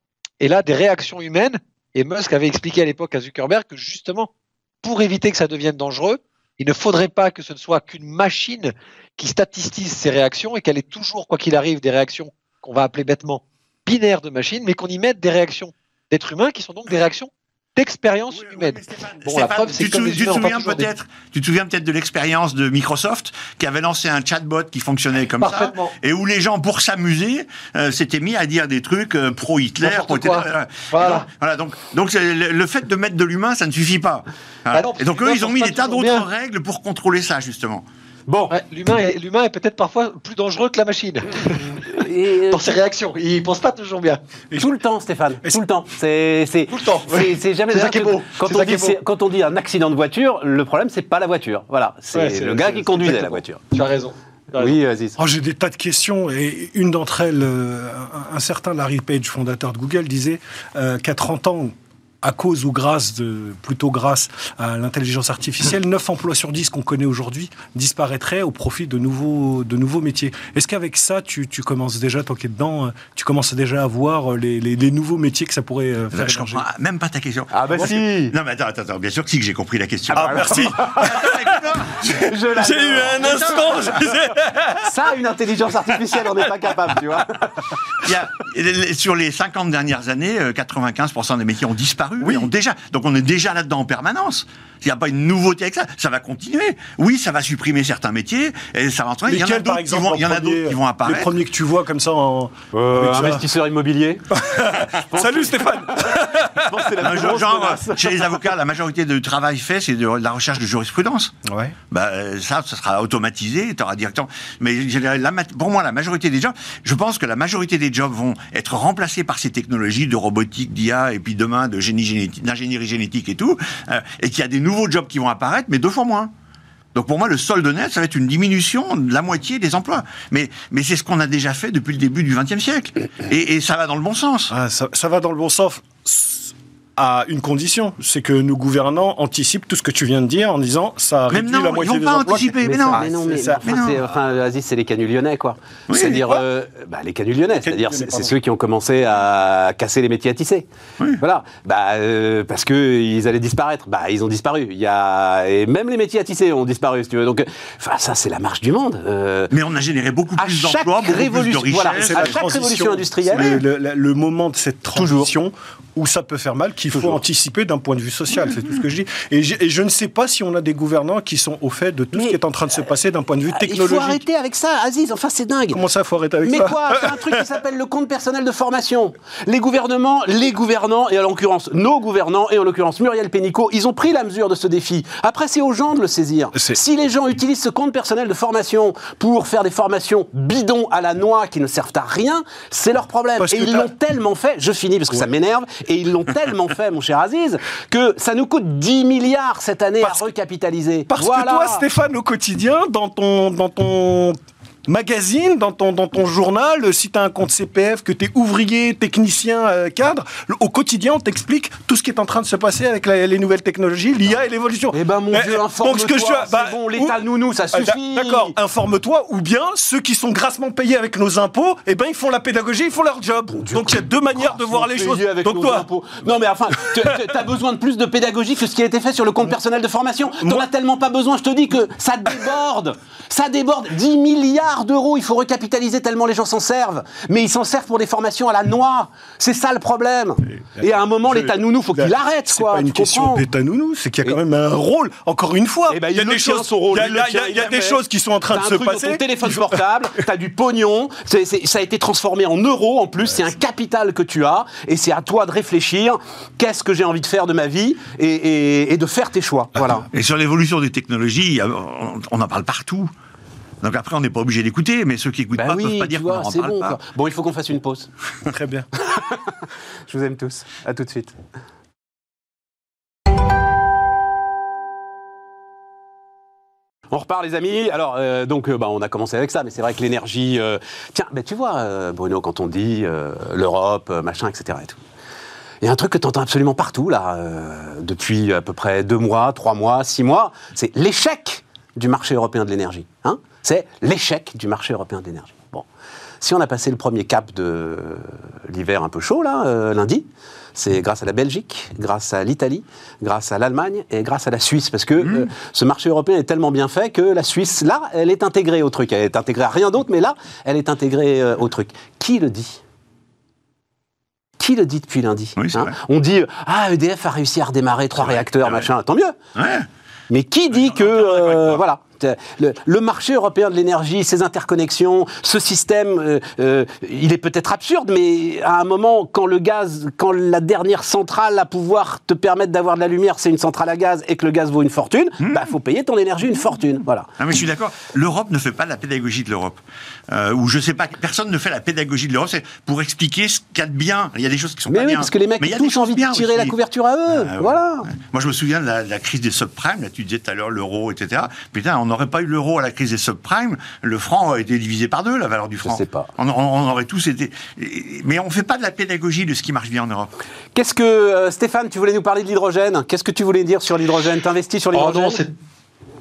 et là, des réactions humaines. Et Musk avait expliqué à l'époque à Zuckerberg que justement, pour éviter que ça devienne dangereux, il ne faudrait pas que ce ne soit qu'une machine qui statistise ces réactions et qu'elle ait toujours, quoi qu'il arrive, des réactions qu'on va appeler bêtement binaire de machine, mais qu'on y mette des réactions d'êtres humains qui sont donc des réactions d'expérience Oui, humaine. Stéphane, Bon, Stéphane, la preuve, c'est tu, comme te- tu souviens des- peut-être, tu te souviens peut-être de l'expérience de Microsoft qui avait lancé un chatbot qui fonctionnait comme ça et où les gens, pour s'amuser, euh, s'étaient mis à dire des trucs euh, pro-Hitler. N'importe pro- quoi. voilà. Donc, voilà, donc, donc le, le fait de mettre de l'humain, ça ne suffit pas. Voilà. Bah non, et donc eux, ils ont mis des tas d'autres règles pour contrôler ça justement. Bon, Ouais, l'humain est, l'humain est peut-être parfois plus dangereux que la machine et, dans ses réactions. Il pense pas toujours bien. tout le temps, Stéphane, Et tout le temps. C'est c'est- Tout le temps, c'est- jamais C'est ça qui est beau. Quand C'est on dit est beau. c'est- quand on dit un accident de voiture, le problème c'est pas la voiture. Voilà, c'est Ouais, le gars qui conduisait la voiture. Tu as raison. Oui, Aziz. Oh, J'ai des tas de questions et une d'entre elles, euh, un, un certain Larry Page, fondateur de Google, disait euh, qu'à 30 ans, à cause ou grâce de, plutôt grâce à l'intelligence artificielle, 9 emplois sur 10 qu'on connaît aujourd'hui disparaîtraient au profit de nouveaux, de nouveaux métiers. Est-ce qu'avec ça, tu, tu commences déjà, toi qui es dedans, euh, tu commences déjà à voir euh, les, les- les nouveaux métiers que ça pourrait euh, faire je émerger? comprends même pas ta question. Ah bah si. que- Non mais attends, attends, attends, bien sûr que si que j'ai compris la question. Ah, merci Je l'adore. J'ai eu un instant je disais- Ça, une intelligence artificielle, on n'est pas capable, tu vois. Il y a- sur les 50 dernières années, euh, 95% des métiers ont disparu. Oui. et ont déjà, donc on est déjà là-dedans en permanence. Il n'y a pas une nouveauté avec ça. Ça va continuer. Oui, ça va supprimer certains métiers et ça va entraîner. Il y en a d'autres qui vont, en il y en a premier, d'autres qui vont Les apparaître. premiers que tu vois comme ça en... Euh, investisseur immobilier. Salut Stéphane la genre, genre, menace. chez les avocats, la majorité du travail fait, c'est de la recherche de jurisprudence. Ouais. Bah, euh, ça, ça sera automatisé, tu auras directement. Mais la pour moi, la majorité des jobs, je pense que la majorité des jobs vont être remplacés par ces technologies de robotique, d'IA, et puis demain de génie génétique, d'ingénierie génétique et tout, euh, et qu'il y a des nouveaux jobs qui vont apparaître, mais deux fois moins. Donc pour moi, le solde net, ça va être une diminution de la moitié des emplois. Mais, mais c'est ce qu'on a déjà fait depuis le début du XXe siècle. Et, ça va dans le bon sens. Ah, ça, ça va dans le bon sens à une condition, c'est que nos gouvernants anticipent tout ce que tu viens de dire en disant ça réduit non, la ils moitié vont des pas emplois. anticiper. Mais non. mais non, c'est mais, ça. enfin, Mais non. c'est- enfin, Aziz, c'est les canuts lyonnais, quoi. Oui. C'est-à-dire, euh, bah, les canuts lyonnais, c'est-à-dire, c'est ceux qui ont commencé à casser les métiers à tisser. Oui. Voilà, bah, euh, parce que ils allaient disparaître. Bah, ils ont disparu. Il y a et même les métiers à tisser ont disparu, si tu veux. Donc, enfin, ça, c'est la marche du monde. Euh, Mais on a généré beaucoup plus d'emplois, beaucoup plus de révolution, richesses. voilà, à la chaque révolution industrielle. c'est le, le- le moment de cette Toujours. transition où ça peut faire mal, qu'il faut anticiper d'un point de vue social. C'est tout ce que je dis. Et, je ne sais pas si on a des gouvernants qui sont au fait de tout ce Mais, qui est en train de se passer d'un point de vue il faut technologique. arrêter avec ça, Aziz. Enfin, c'est dingue. Comment ça, faut arrêter avec Mais ça quoi T'as un truc qui s'appelle le compte personnel de formation. Les gouvernements, les gouvernants, et en l'occurrence nos gouvernants, et en l'occurrence Muriel Pénicaud, ils ont pris la mesure de ce défi. Après, c'est aux gens de le saisir. Si les gens utilisent ce compte personnel de formation pour faire des formations bidons à la noix qui ne servent à rien, c'est leur problème. Parce et ils l'ont tellement fait, je finis parce que ça m'énerve, et ils l'ont tellement fait, mon cher Aziz, que ça nous coûte 10 milliards cette année Parce- à recapitaliser. Parce Voilà. que toi, Stéphane, au quotidien, dans ton, dans ton magazine, dans ton, dans ton journal, euh, si tu as un compte CPF, que tu es ouvrier, technicien, euh, cadre, au quotidien, on t'explique tout ce qui est en train de se passer avec la- les nouvelles technologies, l'IA et l'évolution. Eh ben mon Dieu, eh, informe-toi, donc ce que je c'est bah, bon, l'État ou- nounou, ça Ah, suffit. D'accord, informe-toi, ou bien ceux qui sont grassement payés avec nos impôts, eh ben ils font la pédagogie, ils font leur job. donc il y a deux manières de voir les choses. avec Donc nos toi, impôts. Non mais enfin, tu as besoin de plus de pédagogie que ce qui a été fait sur le compte personnel de formation. T'en as tellement pas besoin, je te dis que ça déborde. Ça déborde. 10 milliards d'euros, il faut recapitaliser tellement les gens s'en servent. Mais ils s'en servent pour des formations à la noix. C'est ça le problème. Et à un moment, l'État nounou, faut qu'il arrête, C'est quoi. pas une question d'état nounou, c'est qu'il y a quand même un rôle. Encore une fois, Eh ben, il y a des choses, il y a, des qui sont en train de se passer. ton téléphone portable, t'as du pognon, c'est- c'est- ça a été transformé en euros en plus, c'est un capital que tu as, et c'est à toi de réfléchir, qu'est-ce que j'ai envie de faire de ma vie, et, et- et de faire tes choix. Voilà. Et sur l'évolution des technologies, on en parle partout. Donc après, on n'est pas obligé d'écouter, mais ceux qui n'écoutent Bah pas ne peuvent pas dire qu'on n'en c'est parle bon. pas. quoi. Bon, il faut qu'on fasse une pause. Très bien. Je vous aime tous. À tout de suite. On repart les amis. Alors euh, donc euh, bah, on a commencé avec ça, mais c'est vrai que l'énergie. euh, Tiens, bah, tu vois euh, Bruno quand on dit euh, l'Europe, euh, machin, etc. Et tout. Il y a un truc que tu entends absolument partout là euh, depuis à peu près deux mois, trois mois, six mois. C'est l'échec du marché européen de l'énergie. Hein c'est l'échec du marché européen de l'énergie. Bon, si on a passé le premier cap de l'hiver un peu chaud là euh, lundi, c'est grâce à la Belgique, grâce à l'Italie, grâce à l'Allemagne et grâce à la Suisse. Parce que euh, ce marché européen est tellement bien fait que la Suisse, là, elle est intégrée au truc. Elle est intégrée à rien d'autre, mais là, elle est intégrée euh, au truc. Qui le dit? Qui le dit depuis lundi? Oui, hein? On dit ah EDF a réussi à redémarrer trois réacteurs, vrai. machin. Tant mieux. Ouais. Mais qui dit que euh, toi. Voilà le, le marché européen de l'énergie, ses interconnexions, ce système, euh, euh, il est peut-être absurde, mais à un moment, quand le gaz, quand la dernière centrale à pouvoir te permettre d'avoir de la lumière, c'est une centrale à gaz et que le gaz vaut une fortune, Hmm. bah faut payer ton énergie une fortune, voilà. Ah, mais je suis d'accord. L'Europe ne fait pas la pédagogie de l'Europe. Euh, ou je sais pas, personne ne fait la pédagogie de l'Europe. C'est pour expliquer ce qu'il y a de bien. Il y a des choses qui sont Mais pas oui, bien. parce que les mecs Mais il a ont tous envie de tirer la couverture à eux, Ah, voilà. Ouais. Moi, je me souviens de la, de la crise des subprimes. Là, tu disais tout à l'heure l'euro, etc. Putain, on n'aurait pas eu l'euro à la crise des subprimes. Le franc aurait été divisé par deux, la valeur du franc. sais pas. On, on- on aurait tous été. Mais on fait pas de la pédagogie de ce qui marche bien en Europe. Qu'est-ce que euh, Stéphane, tu voulais nous parler de l'hydrogène? Qu'est-ce que tu voulais dire sur l'hydrogène? T'investis sur Oh l'hydrogène? non.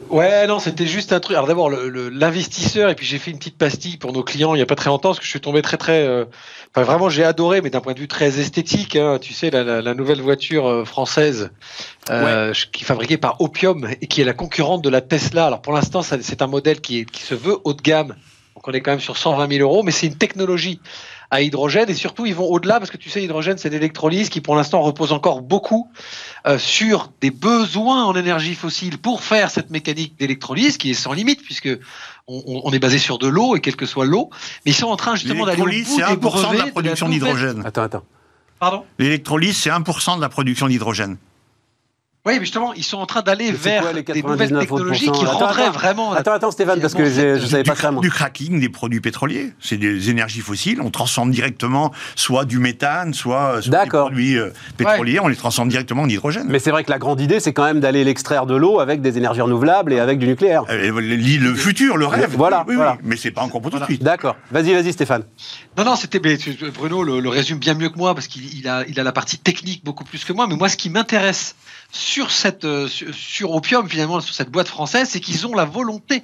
Ouais, non, c'était juste un truc. Alors d'abord, l'investisseur, et puis j'ai fait une petite pastille pour nos clients il n'y a pas très longtemps, parce que je suis tombé très très. euh, Enfin, vraiment, j'ai adoré, mais d'un point de vue très esthétique. hein, tu sais, la, la- la nouvelle voiture euh, française euh, qui est fabriquée par Opium et qui est la concurrente de la Tesla. Alors pour l'instant, c'est un modèle qui, est, qui se veut haut de gamme. Donc on est quand même sur 120 000 euros, mais c'est une technologie à hydrogène et surtout ils vont au-delà parce que tu sais l'hydrogène c'est l'électrolyse qui pour l'instant repose encore beaucoup euh, sur des besoins en énergie fossile pour faire cette mécanique d'électrolyse qui est sans limite puisque on, est basé sur de l'eau et quelle que soit l'eau mais ils sont en train justement d'aller au bout L'électrolyse, c'est des 1% de la production d'hydrogène. Attends, attends. Pardon? L'électrolyse, c'est 1% de la production d'hydrogène. Oui, mais justement, ils sont en train d'aller vers quoi, les des nouvelles 99 technologies qui Attends, rendraient attends. vraiment. Attends, attends, Stéphane, parce que je savais du, pas moi. du cracking des produits pétroliers. C'est des énergies fossiles. On transforme directement soit du méthane, soit, soit des produits euh, pétroliers. On les transforme directement en hydrogène. Mais c'est vrai que la grande idée, c'est quand même d'aller l'extraire de l'eau avec des énergies renouvelables et avec du nucléaire. Euh, le, le futur, le rêve. Voilà, oui, oui, voilà. oui. Mais c'est pas encore pour tout de suite. D'accord. Vas-y, vas-y, Stéphane. Non, non, c'était Bruno le, le résume bien mieux que moi parce qu'il il a, il a la partie technique beaucoup plus que moi. Mais moi, ce qui m'intéresse sur cette euh, sur, sur Opium finalement sur cette boîte française, c'est qu'ils ont la volonté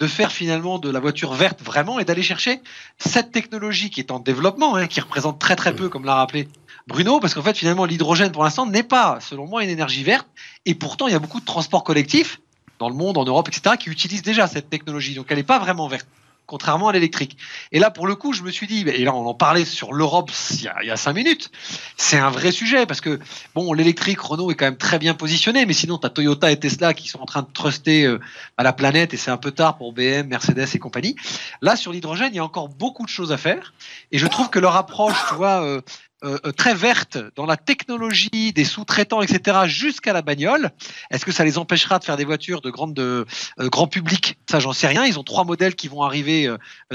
de faire finalement de la voiture verte vraiment et d'aller chercher cette technologie qui est en développement, hein, qui représente très très peu, comme l'a rappelé Bruno, parce qu'en fait finalement l'hydrogène pour l'instant n'est pas, selon moi, une énergie verte. Et pourtant, il y a beaucoup de transports collectifs dans le monde, en Europe, etc., qui utilisent déjà cette technologie. Donc elle n'est pas vraiment verte contrairement à l'électrique. Et là, pour le coup, je me suis dit, et là, on en parlait sur l'Europe il y a- cinq minutes, c'est un vrai sujet parce que, bon, l'électrique, Renault est quand même très bien positionné, mais sinon, tu as Toyota et Tesla qui sont en train de truster euh, à la planète et c'est un peu tard pour BM, Mercedes et compagnie. Là, sur l'hydrogène, il y a encore beaucoup de choses à faire et je trouve que leur approche, tu vois, euh, euh, euh, très verte dans la technologie des sous-traitants, etc., jusqu'à la bagnole. Est-ce que ça les empêchera de faire des voitures de grande de, euh, grand public? Ça, j'en sais rien. Ils ont trois modèles qui vont arriver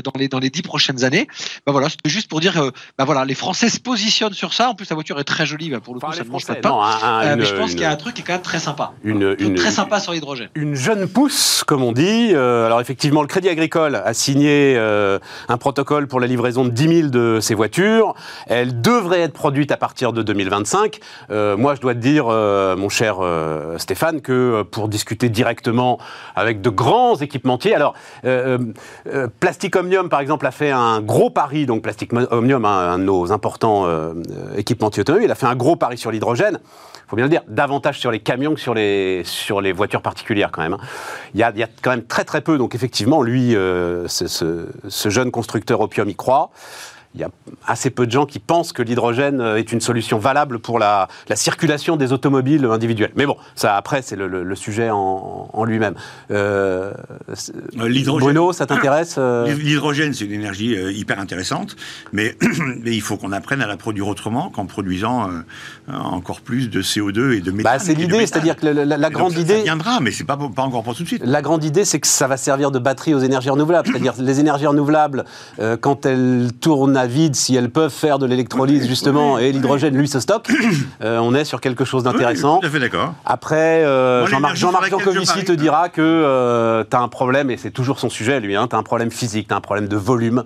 dans les dans les dix prochaines années. Ben voilà, c'était juste pour dire que ben voilà, les Français se positionnent sur ça. En plus, la voiture est très jolie. Ben pour le coup, Enfin, ça les ne mange pas de pain. non, un- un- Euh, mais je pense une- qu'il y a un truc qui est quand même très sympa. Une, très sympa sur l'hydrogène. une jeune pousse, comme on dit. Alors effectivement, le Crédit Agricole a signé un protocole pour la livraison de 10 000 de ces voitures. Elles être produites à partir de 2025. Euh, moi, je dois te dire, euh, mon cher euh, Stéphane, que pour discuter directement avec de grands équipementiers, alors Plastic Omnium, par exemple, a fait un gros pari. Donc Plastic Omnium, un, de nos importants équipementiers automobiles, il a fait un gros pari sur l'hydrogène faut bien le dire, davantage sur les camions que sur les, sur les voitures particulières quand même. hein. Il y, a, il y a quand même très très peu, donc effectivement, lui, ce jeune constructeur Opium y croit. Il y a assez peu de gens qui pensent que l'hydrogène euh, est une solution valable pour la, la circulation des automobiles individuelles. Mais bon, ça après, c'est le, le- le sujet en, en lui-même. Euh, c'est- Euh, l'hydrogène- Bruno, ça t'intéresse euh L'hydrogène, c'est une énergie hyper intéressante, mais, mais il faut qu'on apprenne à la produire autrement qu'en produisant encore plus de CO2 et de méthane. bah, C'est et de l'idée, méthane. c'est-à-dire que la, la- la Et donc, grande ça- Ça idée... viendra, mais c'est pas, pas encore pour tout de suite. La grande idée, c'est que ça va servir de batterie aux énergies renouvelables. C'est-à-dire les énergies renouvelables, euh, quand elles tournent à vide, si elles peuvent faire de l'électrolyse, justement, oui, et l'hydrogène, lui, se stocke, euh, on est sur quelque chose d'intéressant. Tout à fait d'accord. Après, euh, Jean-Marc l'énergie Jean-Marc sur laquelle je Jancovici te hein. dira que tu as un problème, et c'est toujours son sujet, lui, tu as un problème physique, tu as un problème de volume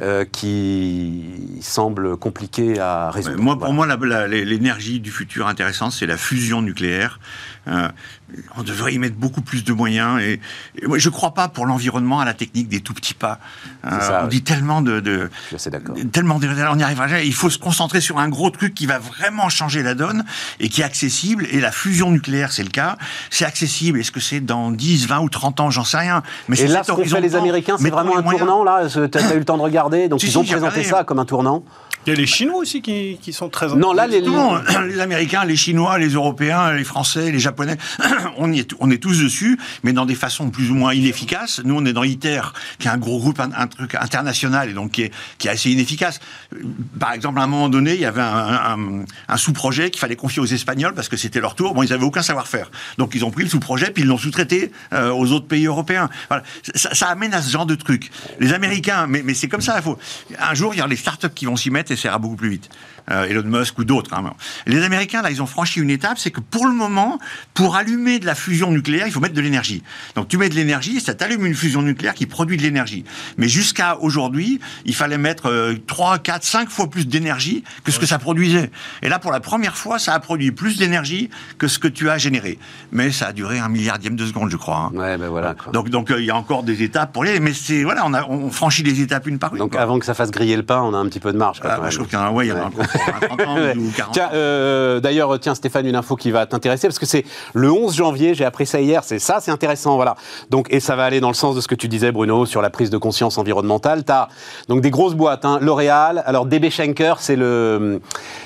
euh, qui semble compliqué à résoudre. moi, pour Voilà. moi, l'énergie du futur intéressante, c'est la fusion nucléaire. Euh, on devrait y mettre beaucoup plus de moyens. Et, et moi, je ne crois pas pour l'environnement à la technique des tout petits pas. Euh, ça, on dit tellement de, de Je d'accord. tellement de, on n'y arrivera jamais. Il faut se concentrer sur un gros truc qui va vraiment changer la donne et qui est accessible. Et la fusion nucléaire, c'est le cas. C'est accessible. Est-ce que c'est dans 10, 20 ou 30 ans? J'en sais rien. Mais Et c'est là, ce qu'ont fait les. Américains, c'est vraiment un moyens. tournant, là Tu as, eu le temps de regarder, donc Si, ils si, ont présenté regardé. ça comme un tournant. Il y a les Chinois aussi qui, qui sont très Non, là, les, Non, les Américains, les Chinois, les Européens, les Français, les Japonais, on, y est, on est tous dessus, mais dans des façons plus ou moins inefficaces. Nous, on est dans ITER, qui est un gros groupe, un, un truc international, et donc qui est, qui est assez inefficace. Par exemple, à un moment donné, il y avait un, un- un sous-projet qu'il fallait confier aux Espagnols parce que c'était leur tour. Bon, ils avaient aucun savoir-faire. Donc, ils ont pris le sous-projet, puis ils l'ont sous-traité euh, aux autres pays européens. Voilà. Ça, ça amène à ce genre de truc. Les Américains, mais, mais c'est comme ça, il faut. Un jour, il y aura les startups qui vont s'y mettre et ira beaucoup plus vite. Euh, Elon Musk ou d'autres. hein. Les Américains, là, ils ont franchi une étape, c'est que pour le moment, pour allumer de la fusion nucléaire, il faut mettre de l'énergie. Donc tu mets de l'énergie, ça t'allume une fusion nucléaire qui produit de l'énergie. Mais jusqu'à aujourd'hui, il fallait mettre euh, 3, 4, 5 fois plus d'énergie que ce que ça produisait. Et là, pour la première fois, ça a produit plus d'énergie que ce que tu as généré. Mais ça a duré un milliardième de seconde, je crois. hein. Ouais, ben voilà. quoi. Donc, donc euh, il y a encore des étapes pour les. Mais c'est voilà, on, a, on franchit les étapes une par une. Donc quoi. avant que ça fasse griller le pain, on a un petit peu de marge. quoi, Ah, bah, je trouve qu'il y en a, ouais, il y en a Ouais. Encore pour 30 ans ou 40 Tiens, euh, d'ailleurs, tiens Stéphane, une info qui va t'intéresser parce que c'est le 11 janvier. J'ai appris ça hier. C'est ça, c'est intéressant, voilà. Donc et ça va aller dans le sens de ce que tu disais, Bruno, sur la prise de conscience environnementale. T'as donc des grosses boîtes, hein, L'Oréal. Alors DB Schenker, c'est le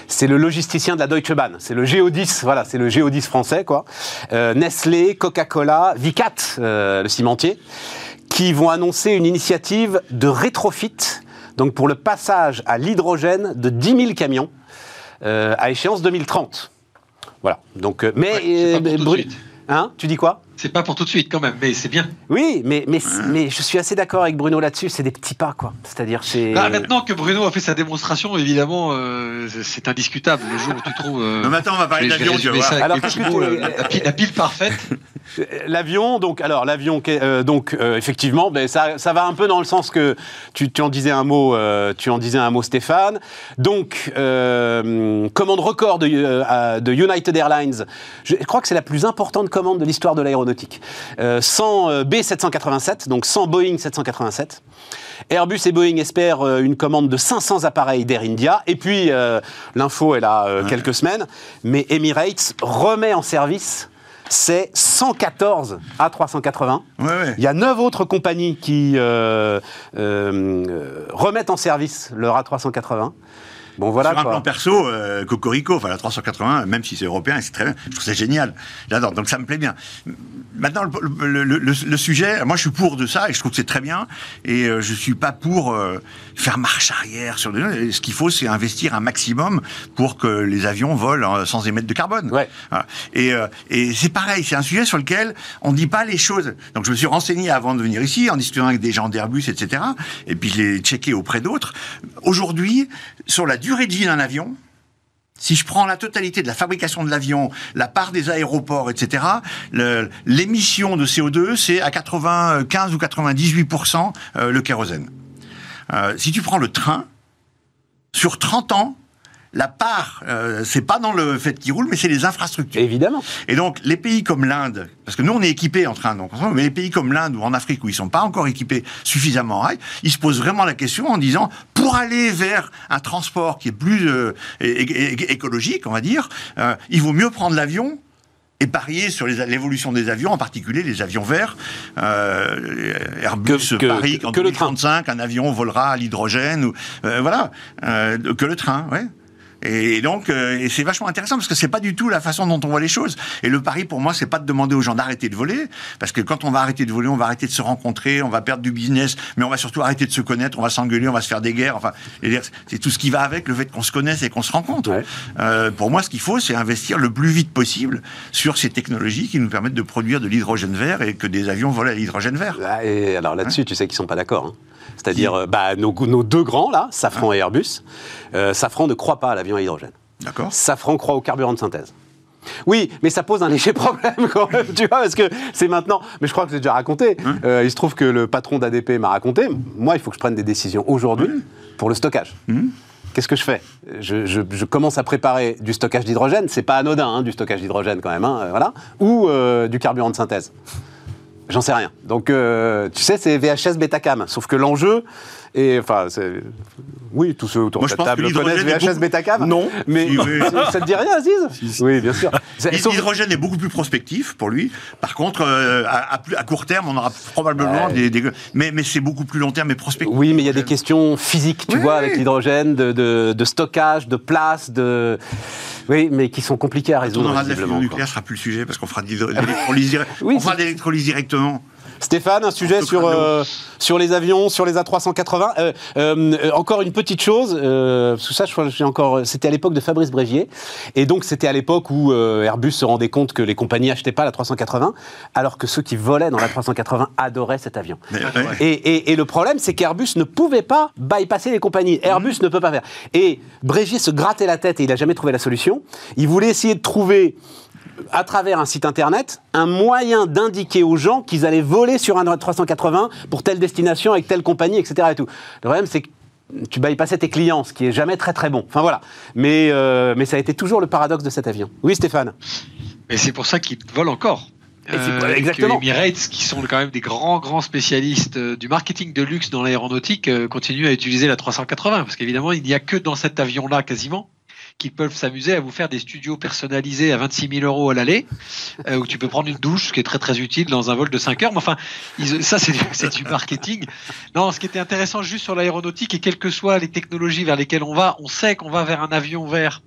c'est le logisticien de la Deutsche Bahn. C'est le Géodis, voilà, c'est le Géodis français, quoi. Euh, Nestlé, Coca-Cola, Vicat, euh, le cimentier, qui vont annoncer une initiative de rétrofit. Donc pour le passage à l'hydrogène de 10 000 camions euh, à échéance 2030. Voilà. Donc, euh, mais, Ouais, euh. Hein? Tu dis quoi? C'est pas pour tout de suite quand même, mais c'est bien. Oui, mais, mais, mais je suis assez d'accord avec Bruno là-dessus. C'est des petits pas, quoi. C'est-à-dire, c'est. Bah, maintenant que Bruno a fait sa démonstration, évidemment, euh, c'est- indiscutable. Le jour où tu trouves. euh, Non, mais attends, on va parler d'avion, tu ça Alors, mots, tu- la, la pile, la pile parfaite. Euh, L'avion, donc, alors l'avion, euh, donc euh, effectivement, ben, ça, ça va un peu dans le sens que tu, tu en disais un mot, euh, tu en disais un mot, Stéphane. Donc, euh, commande record de, euh, de United Airlines. Je crois que c'est la plus importante commande de l'histoire de l'aéronautique. Euh, 100 euh, B787, donc 100 Boeing 787. Airbus et Boeing espèrent euh, une commande de 500 appareils d'Air India. Et puis, euh, l'info est là euh, quelques semaines, mais Emirates remet en service c'est 114 A380. Ouais, ouais. Il y a neuf autres compagnies qui euh, euh, euh, remettent en service leur A380. Bon, voilà Sur un quoi. plan perso, euh, Cocorico, enfin la 380, même si c'est européen, c'est très bien. Je trouve ça génial. J'adore. Donc ça me plaît bien. Maintenant, le, le- le- le- sujet, moi je suis pour de ça et je trouve que c'est très bien. Et euh, je suis pas pour euh, faire marche arrière sur des. Ce qu'il faut, c'est investir un maximum pour que les avions volent euh, sans émettre de carbone. Ouais. Voilà. Et, euh, et c'est pareil, c'est un sujet sur lequel on ne dit pas les choses. Donc je me suis renseigné avant de venir ici, en discutant avec des gens d'Airbus, etc. Et puis je l'ai checké auprès d'autres. Aujourd'hui, sur la durée de vie d'un avion, si je prends la totalité de la fabrication de l'avion, la part des aéroports, etc., l'émission de CO2, c'est à 95 ou 98% euh, le kérosène. Euh, si tu prends le train, sur 30 ans, la part, euh, c'est pas dans le fait qu'il roule, mais c'est les infrastructures. Évidemment. Et donc, les pays comme l'Inde, parce que nous, on est équipés en train, donc, mais les pays comme l'Inde ou en Afrique où ils sont pas encore équipés suffisamment en rail, ils se posent vraiment la question en disant, pour aller vers un transport qui est plus euh, écologique, on va dire, euh, il vaut mieux prendre l'avion et parier sur l'évolution des avions, en particulier les avions verts. Euh, Airbus Que- que- parie qu'en que le train. 2035, un avion volera à l'hydrogène, ou euh, voilà, euh, que le train, ouais. Et donc, euh, et c'est vachement intéressant parce que c'est pas du tout la façon dont on voit les choses. Et le pari pour moi, c'est pas de demander aux gens d'arrêter de voler, parce que quand on va arrêter de voler, on va arrêter de se rencontrer, on va perdre du business, mais on va surtout arrêter de se connaître, on va s'engueuler, on va se faire des guerres. Enfin, c'est tout ce qui va avec le fait qu'on se connaisse et qu'on se rencontre. Ouais. Euh, pour moi, ce qu'il faut, c'est investir le plus vite possible sur ces technologies qui nous permettent de produire de l'hydrogène vert et que des avions volent à l'hydrogène vert. Et alors là-dessus, tu sais qu'ils sont pas d'accord. hein. C'est-à-dire, euh, bah, nos, nos deux grands là, Safran et Airbus, euh, Safran ne croit pas à l'avion à hydrogène. D'accord Safran croit au carburant de synthèse. Oui, mais ça pose un léger problème quand même, tu vois, parce que c'est maintenant. Mais je crois que j'ai déjà raconté. Euh, il se trouve que le patron d'ADP m'a raconté. Moi, il faut que je prenne des décisions aujourd'hui pour le stockage. Qu'est-ce que je fais? Je, je- je commence à préparer du stockage d'hydrogène. C'est pas anodin, hein, du stockage d'hydrogène quand même, hein, voilà. Ou euh, du carburant de synthèse. J'en sais rien. Donc, euh, tu sais, c'est VHS Betacam. Sauf que l'enjeu, et enfin, c'est- oui, tous ceux autour Moi, de la table connaissent VHS beaucoup- Betacam. Non. Mais Si, oui. ça te dit rien, Aziz? Oui, bien sûr. L'hydrogène est beaucoup plus prospectif pour lui. Par contre, euh, à, à plus- à court terme, on aura probablement Ouais. des, des- Mais, mais c'est beaucoup plus long terme et prospectif. Oui, mais il y a des questions physiques, tu Oui, vois, avec l'hydrogène, de, de- de stockage, de place, de. Oui, mais qui sont compliqués à On résoudre. aura de la fusion nucléaire, ce sera plus le sujet parce qu'on fera de l'électrolyse direct- Oui, on fera c'est- de l'électrolyse directement. Stéphane, un sujet sur, euh, sur les avions, sur les A380. Euh, euh, euh, encore une petite chose, euh, parce que ça, je crois que j'ai encore. C'était à l'époque de Fabrice Brégier, et donc c'était à l'époque où euh, Airbus se rendait compte que les compagnies achetaient pas la 380, alors que ceux qui volaient dans la 380 adoraient cet avion. Mais, ouais. Et, et- et le problème, c'est qu'Airbus ne pouvait pas bypasser les compagnies. Airbus ne peut pas faire. Et Brégier se grattait la tête et il n'a jamais trouvé la solution. Il voulait essayer de trouver, à travers un site internet, un moyen d'indiquer aux gens qu'ils allaient voler sur un 380 pour telle destination avec telle compagnie, etc. Et tout. Le problème, c'est que tu bypassais tes clients, ce qui est jamais très très bon. Enfin voilà. Mais, euh, mais ça a été toujours le paradoxe de cet avion. Oui, Stéphane. Et c'est pour ça qu'ils volent encore. C'est- exactement. Que Emirates, qui sont quand même des grands, grands spécialistes euh, du marketing de luxe dans l'aéronautique, euh, continuent à utiliser la 380. Parce qu'évidemment, il n'y a que dans cet avion-là, quasiment, qu'ils peuvent s'amuser à vous faire des studios personnalisés à 26 000 euros à l'aller, euh, où tu peux prendre une douche, ce qui est très, très utile dans un vol de 5 heures. Mais enfin, ça, c'est du, c'est du marketing. Non, ce qui était intéressant juste sur l'aéronautique, et quelles que soient les technologies vers lesquelles on va, on sait qu'on va vers un avion vert.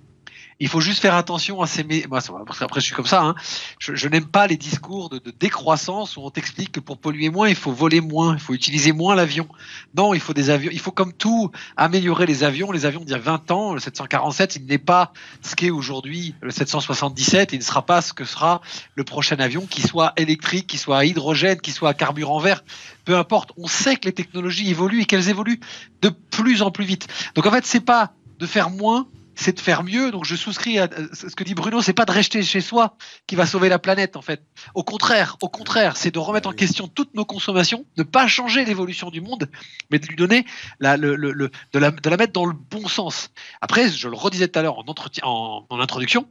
Il faut juste faire attention à ces. Moi, qu'après, je suis comme ça. Hein. Je, je n'aime pas les discours de, de décroissance où on t'explique que pour polluer moins, il faut voler moins, il faut utiliser moins l'avion. Non, il faut des avions. Il faut comme tout améliorer les avions. Les avions d'il y a 20 ans, le 747, il n'est pas ce qu'est aujourd'hui le 777. Il ne sera pas ce que sera le prochain avion, qui soit électrique, qui soit à hydrogène, qui soit à carburant vert. Peu importe. On sait que les technologies évoluent et qu'elles évoluent de plus en plus vite. Donc en fait, c'est pas de faire moins, c'est de faire mieux. Donc je souscris à ce que dit Bruno, c'est pas de rester chez soi qui va sauver la planète en fait. Au contraire, au contraire, c'est de remettre en question toutes nos consommations, ne pas changer l'évolution du monde, mais de lui donner la, le, le- le- de, la, de la mettre dans le bon sens. Après, je le redisais tout à l'heure en, entretien- en, en introduction.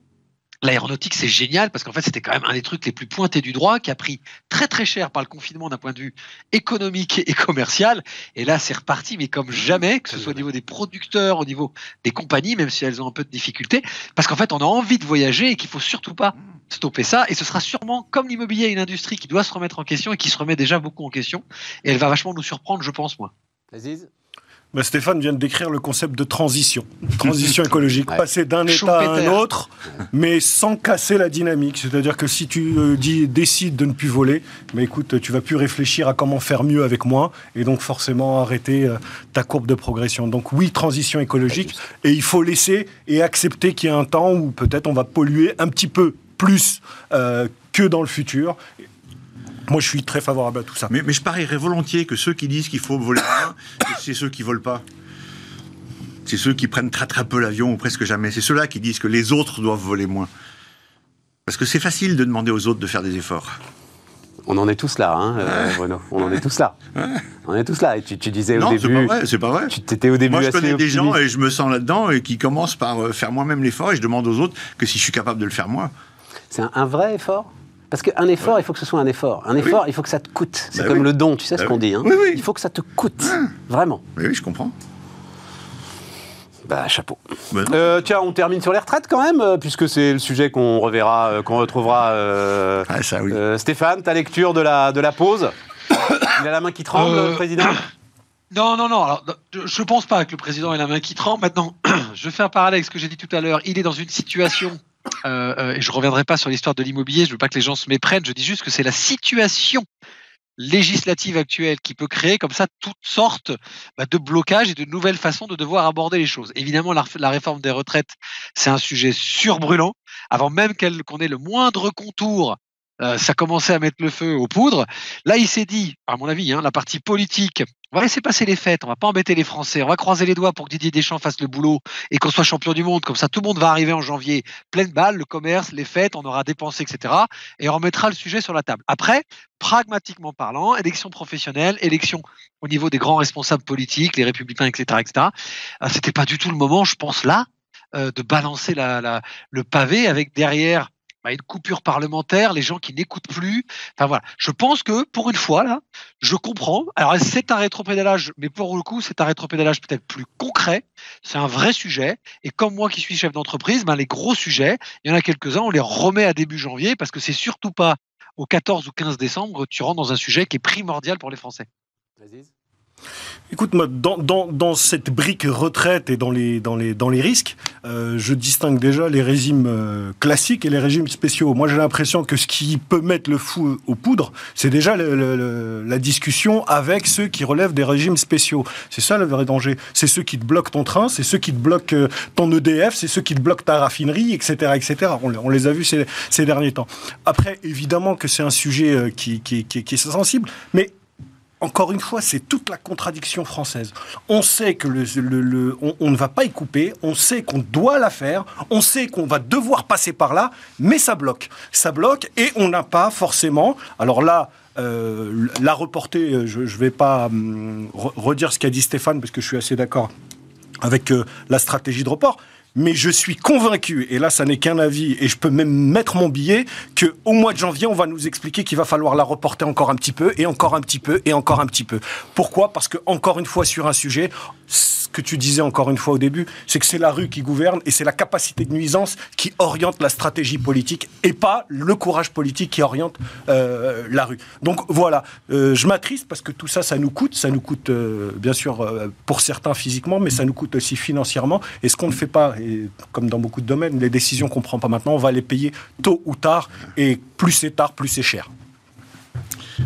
L'aéronautique, c'est génial parce qu'en fait, c'était quand même un des trucs les plus pointés du droit qui a pris très très cher par le confinement d'un point de vue économique et commercial. Et là, c'est reparti, mais comme jamais, que ce soit au niveau des producteurs, au niveau des compagnies, même si elles ont un peu de difficultés, parce qu'en fait, on a envie de voyager et qu'il faut surtout pas stopper ça. Et ce sera sûrement comme l'immobilier, une industrie qui doit se remettre en question et qui se remet déjà beaucoup en question. Et elle va vachement nous surprendre, je pense, moi. Bah, Stéphane vient de décrire le concept de transition. Transition écologique. Ouais. Passer d'un état à un autre, mais sans casser la dynamique. C'est-à-dire que si tu euh, dis, décides de ne plus voler, mais écoute, tu vas plus réfléchir à comment faire mieux avec moins, et donc forcément arrêter euh, ta courbe de progression. Donc oui, transition écologique, et il faut laisser et accepter qu'il y a un temps où peut-être on va polluer un petit peu plus euh, que dans le futur. Moi, je suis très favorable à tout ça. Mais, mais je parierais volontiers que ceux qui disent qu'il faut voler moins, c'est ceux qui volent pas. C'est ceux qui prennent très très peu l'avion ou presque jamais. C'est ceux-là qui disent que les autres doivent voler moins. Parce que c'est facile de demander aux autres de faire des efforts. On en est tous là, hein, euh, Bruno. On en est tous là. On en est tous là. Et tu, tu disais non, au c'est début. pas vrai, c'est pas vrai. Tu étais au début Moi, je assez connais des gens et je me sens là-dedans et qui commencent par euh, faire moi-même l'effort et je demande aux autres que si je suis capable de le faire moi. C'est un, un vrai effort? Parce qu'un effort, il faut que ce soit un effort. Un effort, il faut que ça te coûte. C'est Bah comme oui. le don, tu sais ce Bah qu'on oui. dit. hein. Oui, oui. Il faut que ça te coûte. Vraiment. Oui, oui, je comprends. Bah, chapeau. Bah. Euh, tiens, on termine sur les retraites quand même, euh, puisque c'est le sujet qu'on reverra, euh, qu'on retrouvera. euh, Ah, ça, oui. euh, Stéphane, ta lecture de la, de la pause Il a la main qui tremble, Euh, le président Non, non, non. Alors, je ne pense pas que le président ait la main qui tremble. Maintenant, je fais un parallèle avec ce que j'ai dit tout à l'heure. Il est dans une situation, euh, euh, et je reviendrai pas sur l'histoire de l'immobilier, je veux pas que les gens se méprennent, je dis juste que c'est la situation législative actuelle qui peut créer comme ça toutes sortes bah, de blocages et de nouvelles façons de devoir aborder les choses. Évidemment, la, réforme des retraites, c'est un sujet surbrûlant. Avant même qu'on ait le moindre contour, euh, ça commençait à mettre le feu aux poudres. Là, il s'est dit, à mon avis, hein, la partie politique, on va laisser passer les fêtes, on va pas embêter les Français, on va croiser les doigts pour que Didier Deschamps fasse le boulot et qu'on soit champion du monde. Comme ça, tout le monde va arriver en janvier, pleine balle, le commerce, les fêtes, on aura dépensé, etc. Et on remettra le sujet sur la table. Après, pragmatiquement parlant, élection professionnelle, élection au niveau des grands responsables politiques, les républicains, etc., etc. euh, C'était pas du tout le moment, je pense là, euh, de balancer la, la- le pavé avec derrière bah, une coupure parlementaire, les gens qui n'écoutent plus. Enfin voilà, je pense que pour une fois là, je comprends. Alors c'est un rétropédalage, mais pour le coup c'est un rétropédalage peut-être plus concret. C'est un vrai sujet. Et comme moi qui suis chef d'entreprise, ben, les gros sujets, il y en a quelques-uns, on les remet à début janvier parce que c'est surtout pas au 14 ou 15 décembre tu rentres dans un sujet qui est primordial pour les Français. Écoute, moi, dans, cette brique retraite et dans les, risques, euh, je distingue déjà les régimes euh, classiques et les régimes spéciaux. Moi, j'ai l'impression que ce qui peut mettre le fou aux poudres, c'est déjà la discussion avec ceux qui relèvent des régimes spéciaux. C'est ça le vrai danger. C'est ceux qui te bloquent ton train, c'est ceux qui te bloquent euh, ton EDF, c'est ceux qui te bloquent ta raffinerie, etc. etc. On, les a vus ces, derniers temps. Après, évidemment que c'est un sujet qui, qui est sensible, mais encore une fois, c'est toute la contradiction française. On sait que on, ne va pas y couper, on sait qu'on doit la faire, on sait qu'on va devoir passer par là, mais ça bloque. Ça bloque et on n'a pas forcément. Alors là, euh, la reporter, je ne vais pas hum, redire ce qu'a dit Stéphane, parce que je suis assez d'accord avec euh, la stratégie de report mais je suis convaincu, et là ça n'est qu'un avis, et je peux même mettre mon billet, que au mois de janvier, on va nous expliquer qu'il va falloir la reporter encore un petit peu, et encore un petit peu, et encore un petit peu. Pourquoi? Parce que, encore une fois, sur un sujet, ce que tu disais encore une fois au début, c'est que c'est la rue qui gouverne, et c'est la capacité de nuisance qui oriente la stratégie politique, et pas le courage politique qui oriente euh, la rue. Donc voilà, euh, je m'attriste parce que tout ça, ça nous coûte, ça nous coûte euh, bien sûr pour certains physiquement, mais ça nous coûte aussi financièrement, et ce qu'on ne fait pas, et comme dans beaucoup de domaines, les décisions qu'on prend pas maintenant, on va les payer tôt ou tard, et plus c'est tard, plus c'est cher.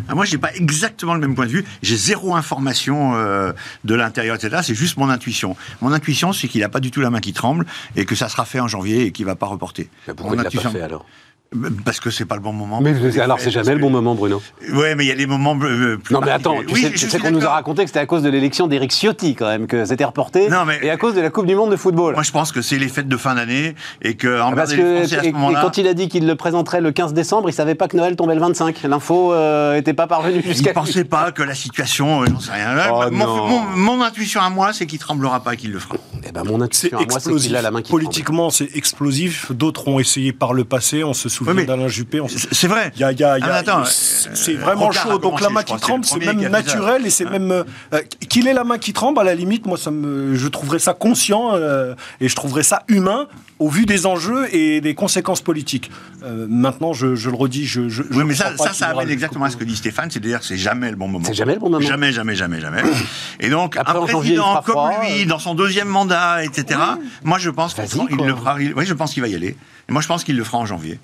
Ah, moi, je n'ai pas exactement le même point de vue. J'ai zéro information euh, de l'intérieur, etc. C'est juste mon intuition. Mon intuition, c'est qu'il n'a pas du tout la main qui tremble et que ça sera fait en janvier et qu'il ne va pas reporter. Mais pourquoi mon il l'a pas fait alors? Parce que c'est pas le bon moment. Mais alors, c'est jamais le bon moment, Bruno. Ouais, mais il y a des moments euh, plus. Non, mais attends, tu oui, sais, tu sais qu'on nous a raconté que c'était à cause de l'élection d'Éric Ciotti, quand même, que c'était reporté. Non, mais... Et à cause de la Coupe du Monde de football. Moi, je pense que c'est les fêtes de fin d'année et que en Parce que, les Français, à ce et, quand il a dit qu'il le présenterait le 15 décembre, il savait pas que Noël tombait le 25. L'info n'était pas parvenue Il jusqu'à. ne pensait pas que la situation, euh, j'en sais rien. Là, Oh, mon, non. mon- mon intuition à moi, c'est qu'il tremblera pas qu'il le fera. Eh ben, mon C'est intuition, à moi, c'est explosif. qu'il a la main qui. Politiquement, c'est explosif. D'autres ont essayé par le passé. On se souvient Ouais, mais d'Alain Juppé. On se- C'est vrai. Il y a, y a- y a- Ah, attends, c'est euh, c'est vraiment chaud. Donc la main qui tremble, le c'est même naturel et c'est même euh, euh, qu'il ait la main qui tremble. À la limite, moi, ça me, je trouverais ça conscient euh, et je trouverais ça humain au vu des enjeux et des conséquences politiques. Euh, maintenant, je, je le redis, je. je Oui, mais ça, ça, ça amène exactement à ce que dit Stéphane, c'est-à-dire que c'est jamais le bon moment. C'est jamais le bon moment. Jamais, jamais, jamais, jamais. Et donc, Après, un président comme froid, lui, euh. dans son deuxième mandat, etc., moi, je pense qu'il le fera. Oui, je pense qu'il va y aller. Et moi, je pense qu'il le fera en janvier.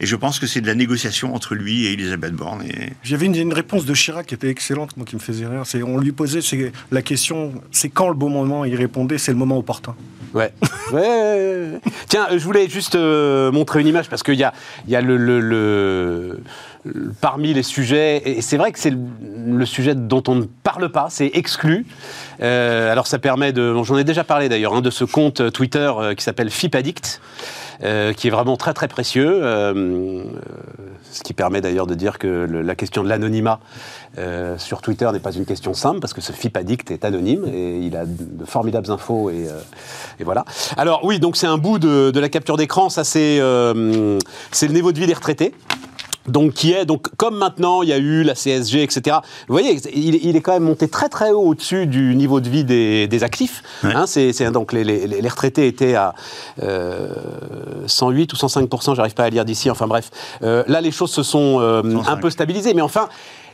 Et je pense que c'est de la négociation entre lui et Elisabeth Borne. Et... J'avais une, une réponse de Chirac qui était excellente, moi qui me faisait rire. C'est on lui posait la question, c'est quand le bon moment Il répondait, c'est le moment opportun. Ouais. ouais. Tiens, euh, je voulais juste euh, montrer une image parce qu'il y a, il y a le, le- le- le- parmi les sujets, et c'est vrai que c'est le, sujet dont on ne parle pas, c'est exclu. Euh, alors ça permet de, bon, j'en ai déjà parlé d'ailleurs, hein, de ce compte Twitter qui s'appelle FIPAddict. Euh, qui est vraiment très très précieux, euh, euh, ce qui permet d'ailleurs de dire que la question de l'anonymat sur Twitter n'est pas une question simple parce que ce FIPAddict est anonyme et il a de, formidables infos et, et voilà. Alors oui, donc c'est un bout de, de la capture d'écran, ça c'est le niveau de vie des retraités. Donc qui est donc comme maintenant il y a eu la CSG etc. Vous voyez il, il est quand même monté très très haut au-dessus du niveau de vie des, des actifs. Ouais. Hein, c'est donc les, les- les retraités étaient à euh, 108 ou 105% j'arrive pas à lire d'ici. Enfin bref, Euh, là les choses se sont euh, 105. un peu stabilisées, mais enfin.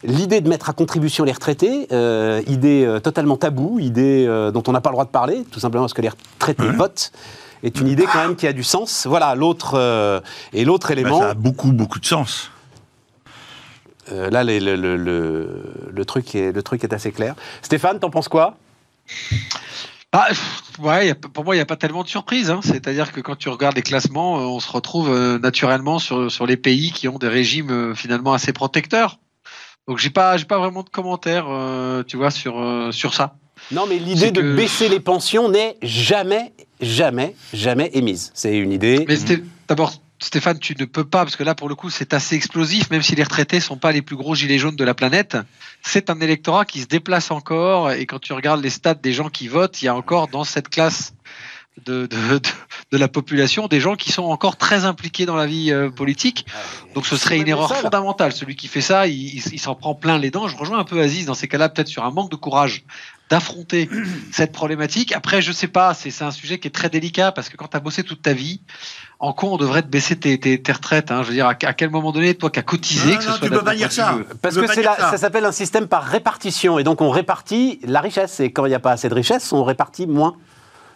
L'idée de mettre à contribution les retraités, euh, idée euh, totalement taboue, idée euh, dont on n'a pas le droit de parler, tout simplement parce que les retraités Ouais. votent, est une idée quand même qui a du sens. Voilà, l'autre euh, et l'autre Ben, élément. ça a beaucoup, beaucoup de sens. Euh, là, les- le, le- le- le truc est, le truc est assez clair. Stéphane, t'en penses quoi? Ah, ouais, pour moi, il n'y a pas tellement de surprises. hein. C'est-à-dire que quand tu regardes les classements, euh, on se retrouve euh, naturellement sur, sur les pays qui ont des régimes finalement assez protecteurs. Donc, j'ai pas, pas vraiment de commentaires, euh, tu vois, sur, euh, sur ça. Non, mais l'idée de que- baisser les pensions n'est jamais, jamais, jamais émise. C'est une idée. Mais d'abord, Stéphane, tu ne peux pas, parce que là, pour le coup, c'est assez explosif, même si les retraités sont pas les plus gros gilets jaunes de la planète. C'est un électorat qui se déplace encore, et quand tu regardes les stats des gens qui votent, il y a encore dans cette classe de, de, de, la population des gens qui sont encore très impliqués dans la vie euh, politique. Donc ce serait une erreur fondamentale. Celui qui fait ça, il, il s'en prend plein les dents. Je rejoins un peu Aziz dans ces cas-là, peut-être sur un manque de courage d'affronter cette problématique. Après, je sais pas, c'est un sujet qui est très délicat parce que quand tu as bossé toute ta vie, en quoi on devrait te baisser tes, tes, tes retraites hein Je veux dire, à, quel moment donné, toi qui as cotisé, non, que non, ce soit tu peux pas dire ça. Parce que la- ça s'appelle un système par répartition. Et donc on répartit la richesse. Et quand il n'y a pas assez de richesse, on répartit moins.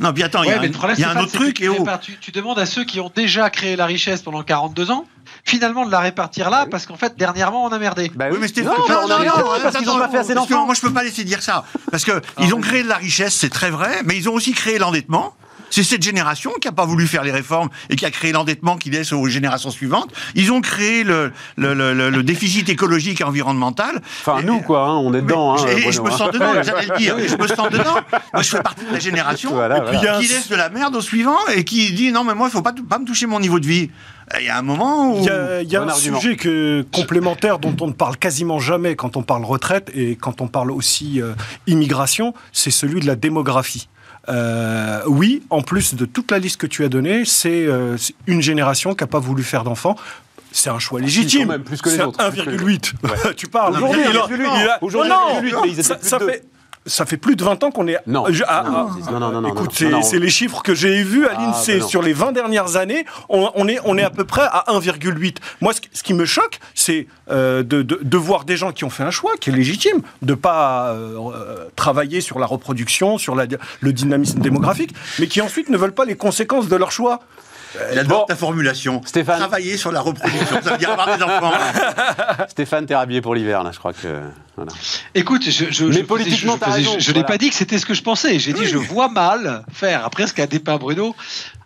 Non, puis attends, il y Ouais, a mais un, le problème, il y a un autre truc, tu, et oh, répartis- tu, tu demandes à ceux qui ont déjà créé la richesse pendant 42 ans, finalement de la répartir là, parce qu'en fait, dernièrement, on a merdé. Bah Oui, mais Stéphane, non, non, on non, a non, parce qu'ils n'ont pas fait assez d'enfants. Moi, je peux pas laisser dire ça. Parce que Ah ils ont créé de la richesse, c'est très vrai, mais ils ont aussi créé l'endettement. C'est cette génération qui n'a pas voulu faire les réformes et qui a créé l'endettement qui laisse aux générations suivantes. Ils ont créé le, le, le- le- le déficit écologique et environnemental. Enfin, Et- nous, quoi, hein, on est dedans. hein, et, et je me sens dedans, j'allais le dire. Je me sens dedans. Moi, je fais partie de la génération Voilà, qui laisse de la merde au suivant et qui dit non, mais moi, il faut pas, pas me toucher mon niveau de vie. Il y a un moment où. Il y a, il y a Bon un argument. sujet que, complémentaire dont on ne parle quasiment jamais quand on parle retraite et quand on parle aussi euh, immigration, c'est celui de la démographie. Euh, oui, en plus de toute la liste que tu as donnée, c'est euh, une génération qui n'a pas voulu faire d'enfants. C'est un choix légitime. quand même, plus que les autres. 1,8. tu parles. Aujourd'hui, Il a- 1,8. il a- Aujourd'hui, Non, 1,8, mais ils étaient ça, plus fait. Ça fait plus de 20 ans qu'on est. Non. Ah, Non, ah, non, non, non, non, Écoute, c'est les chiffres que j'ai vus à Ah, l'INSEE non. sur les 20 dernières années. On, on est, on est à peu près à 1,8. Moi, ce, qui- ce qui me choque, c'est euh, de, de- de voir des gens qui ont fait un choix qui est légitime, de pas euh, euh, travailler sur la reproduction, sur la- le dynamisme démographique, mais qui ensuite ne veulent pas les conséquences de leur choix. J'adore Bon. ta formulation. Stéphane. Travailler sur la reproduction. Ça veut dire avoir des enfants. Stéphane, t'es rhabillé pour l'hiver, là, je crois que. Voilà. Écoute, je, je, Mais je, politiquement, je, t'as je, raison, je, je n'ai pas dit que c'était ce que je pensais. J'ai dit je vois mal faire. Après ce qu'a dépeint Bruno,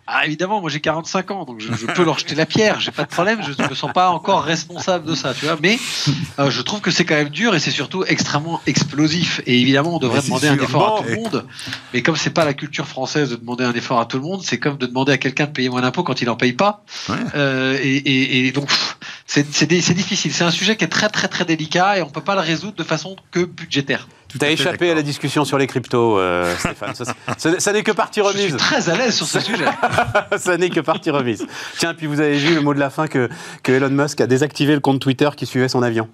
ah, évidemment, moi j'ai 45 ans, donc je, je peux leur jeter la pierre. J'ai pas de problème. Je ne me sens pas encore responsable de ça, tu vois. Mais euh, je trouve que c'est quand même dur et c'est surtout extrêmement explosif. Et évidemment, on devrait demander un effort à tout le monde. Mais comme c'est pas la culture française de demander un effort à tout le monde, c'est comme de demander à quelqu'un de payer moins d'impôts quand il en paye pas. Ouais. Euh, et, et, et donc, c'est difficile. C'est un sujet qui est très, très, très délicat et on peut pas le résoudre de façon que budgétaire. T'as échappé à la discussion sur les cryptos, euh, Stéphane. Ça, ça- ça n'est que partie Je suis remise. très à l'aise sur ce sujet. ça n'est que partie remise. Tiens, puis vous avez vu le mot de la fin que, que Elon Musk a désactivé le compte Twitter qui suivait son avion.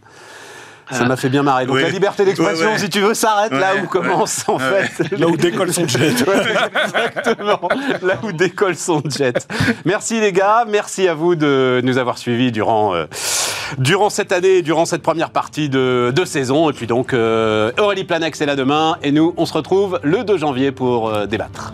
Ça m'a fait bien marrer. Donc Ouais. la liberté d'expression, Ouais, ouais. si tu veux, s'arrête là où commence en fait. Là où décolle son jet. Exactement, là où décolle son jet. Merci les gars, merci à vous de nous avoir suivis durant, euh, durant cette année, durant cette première partie de, de saison. Et puis donc, euh, Aurélie Planex est là demain et nous, on se retrouve le 2 janvier pour euh, débattre.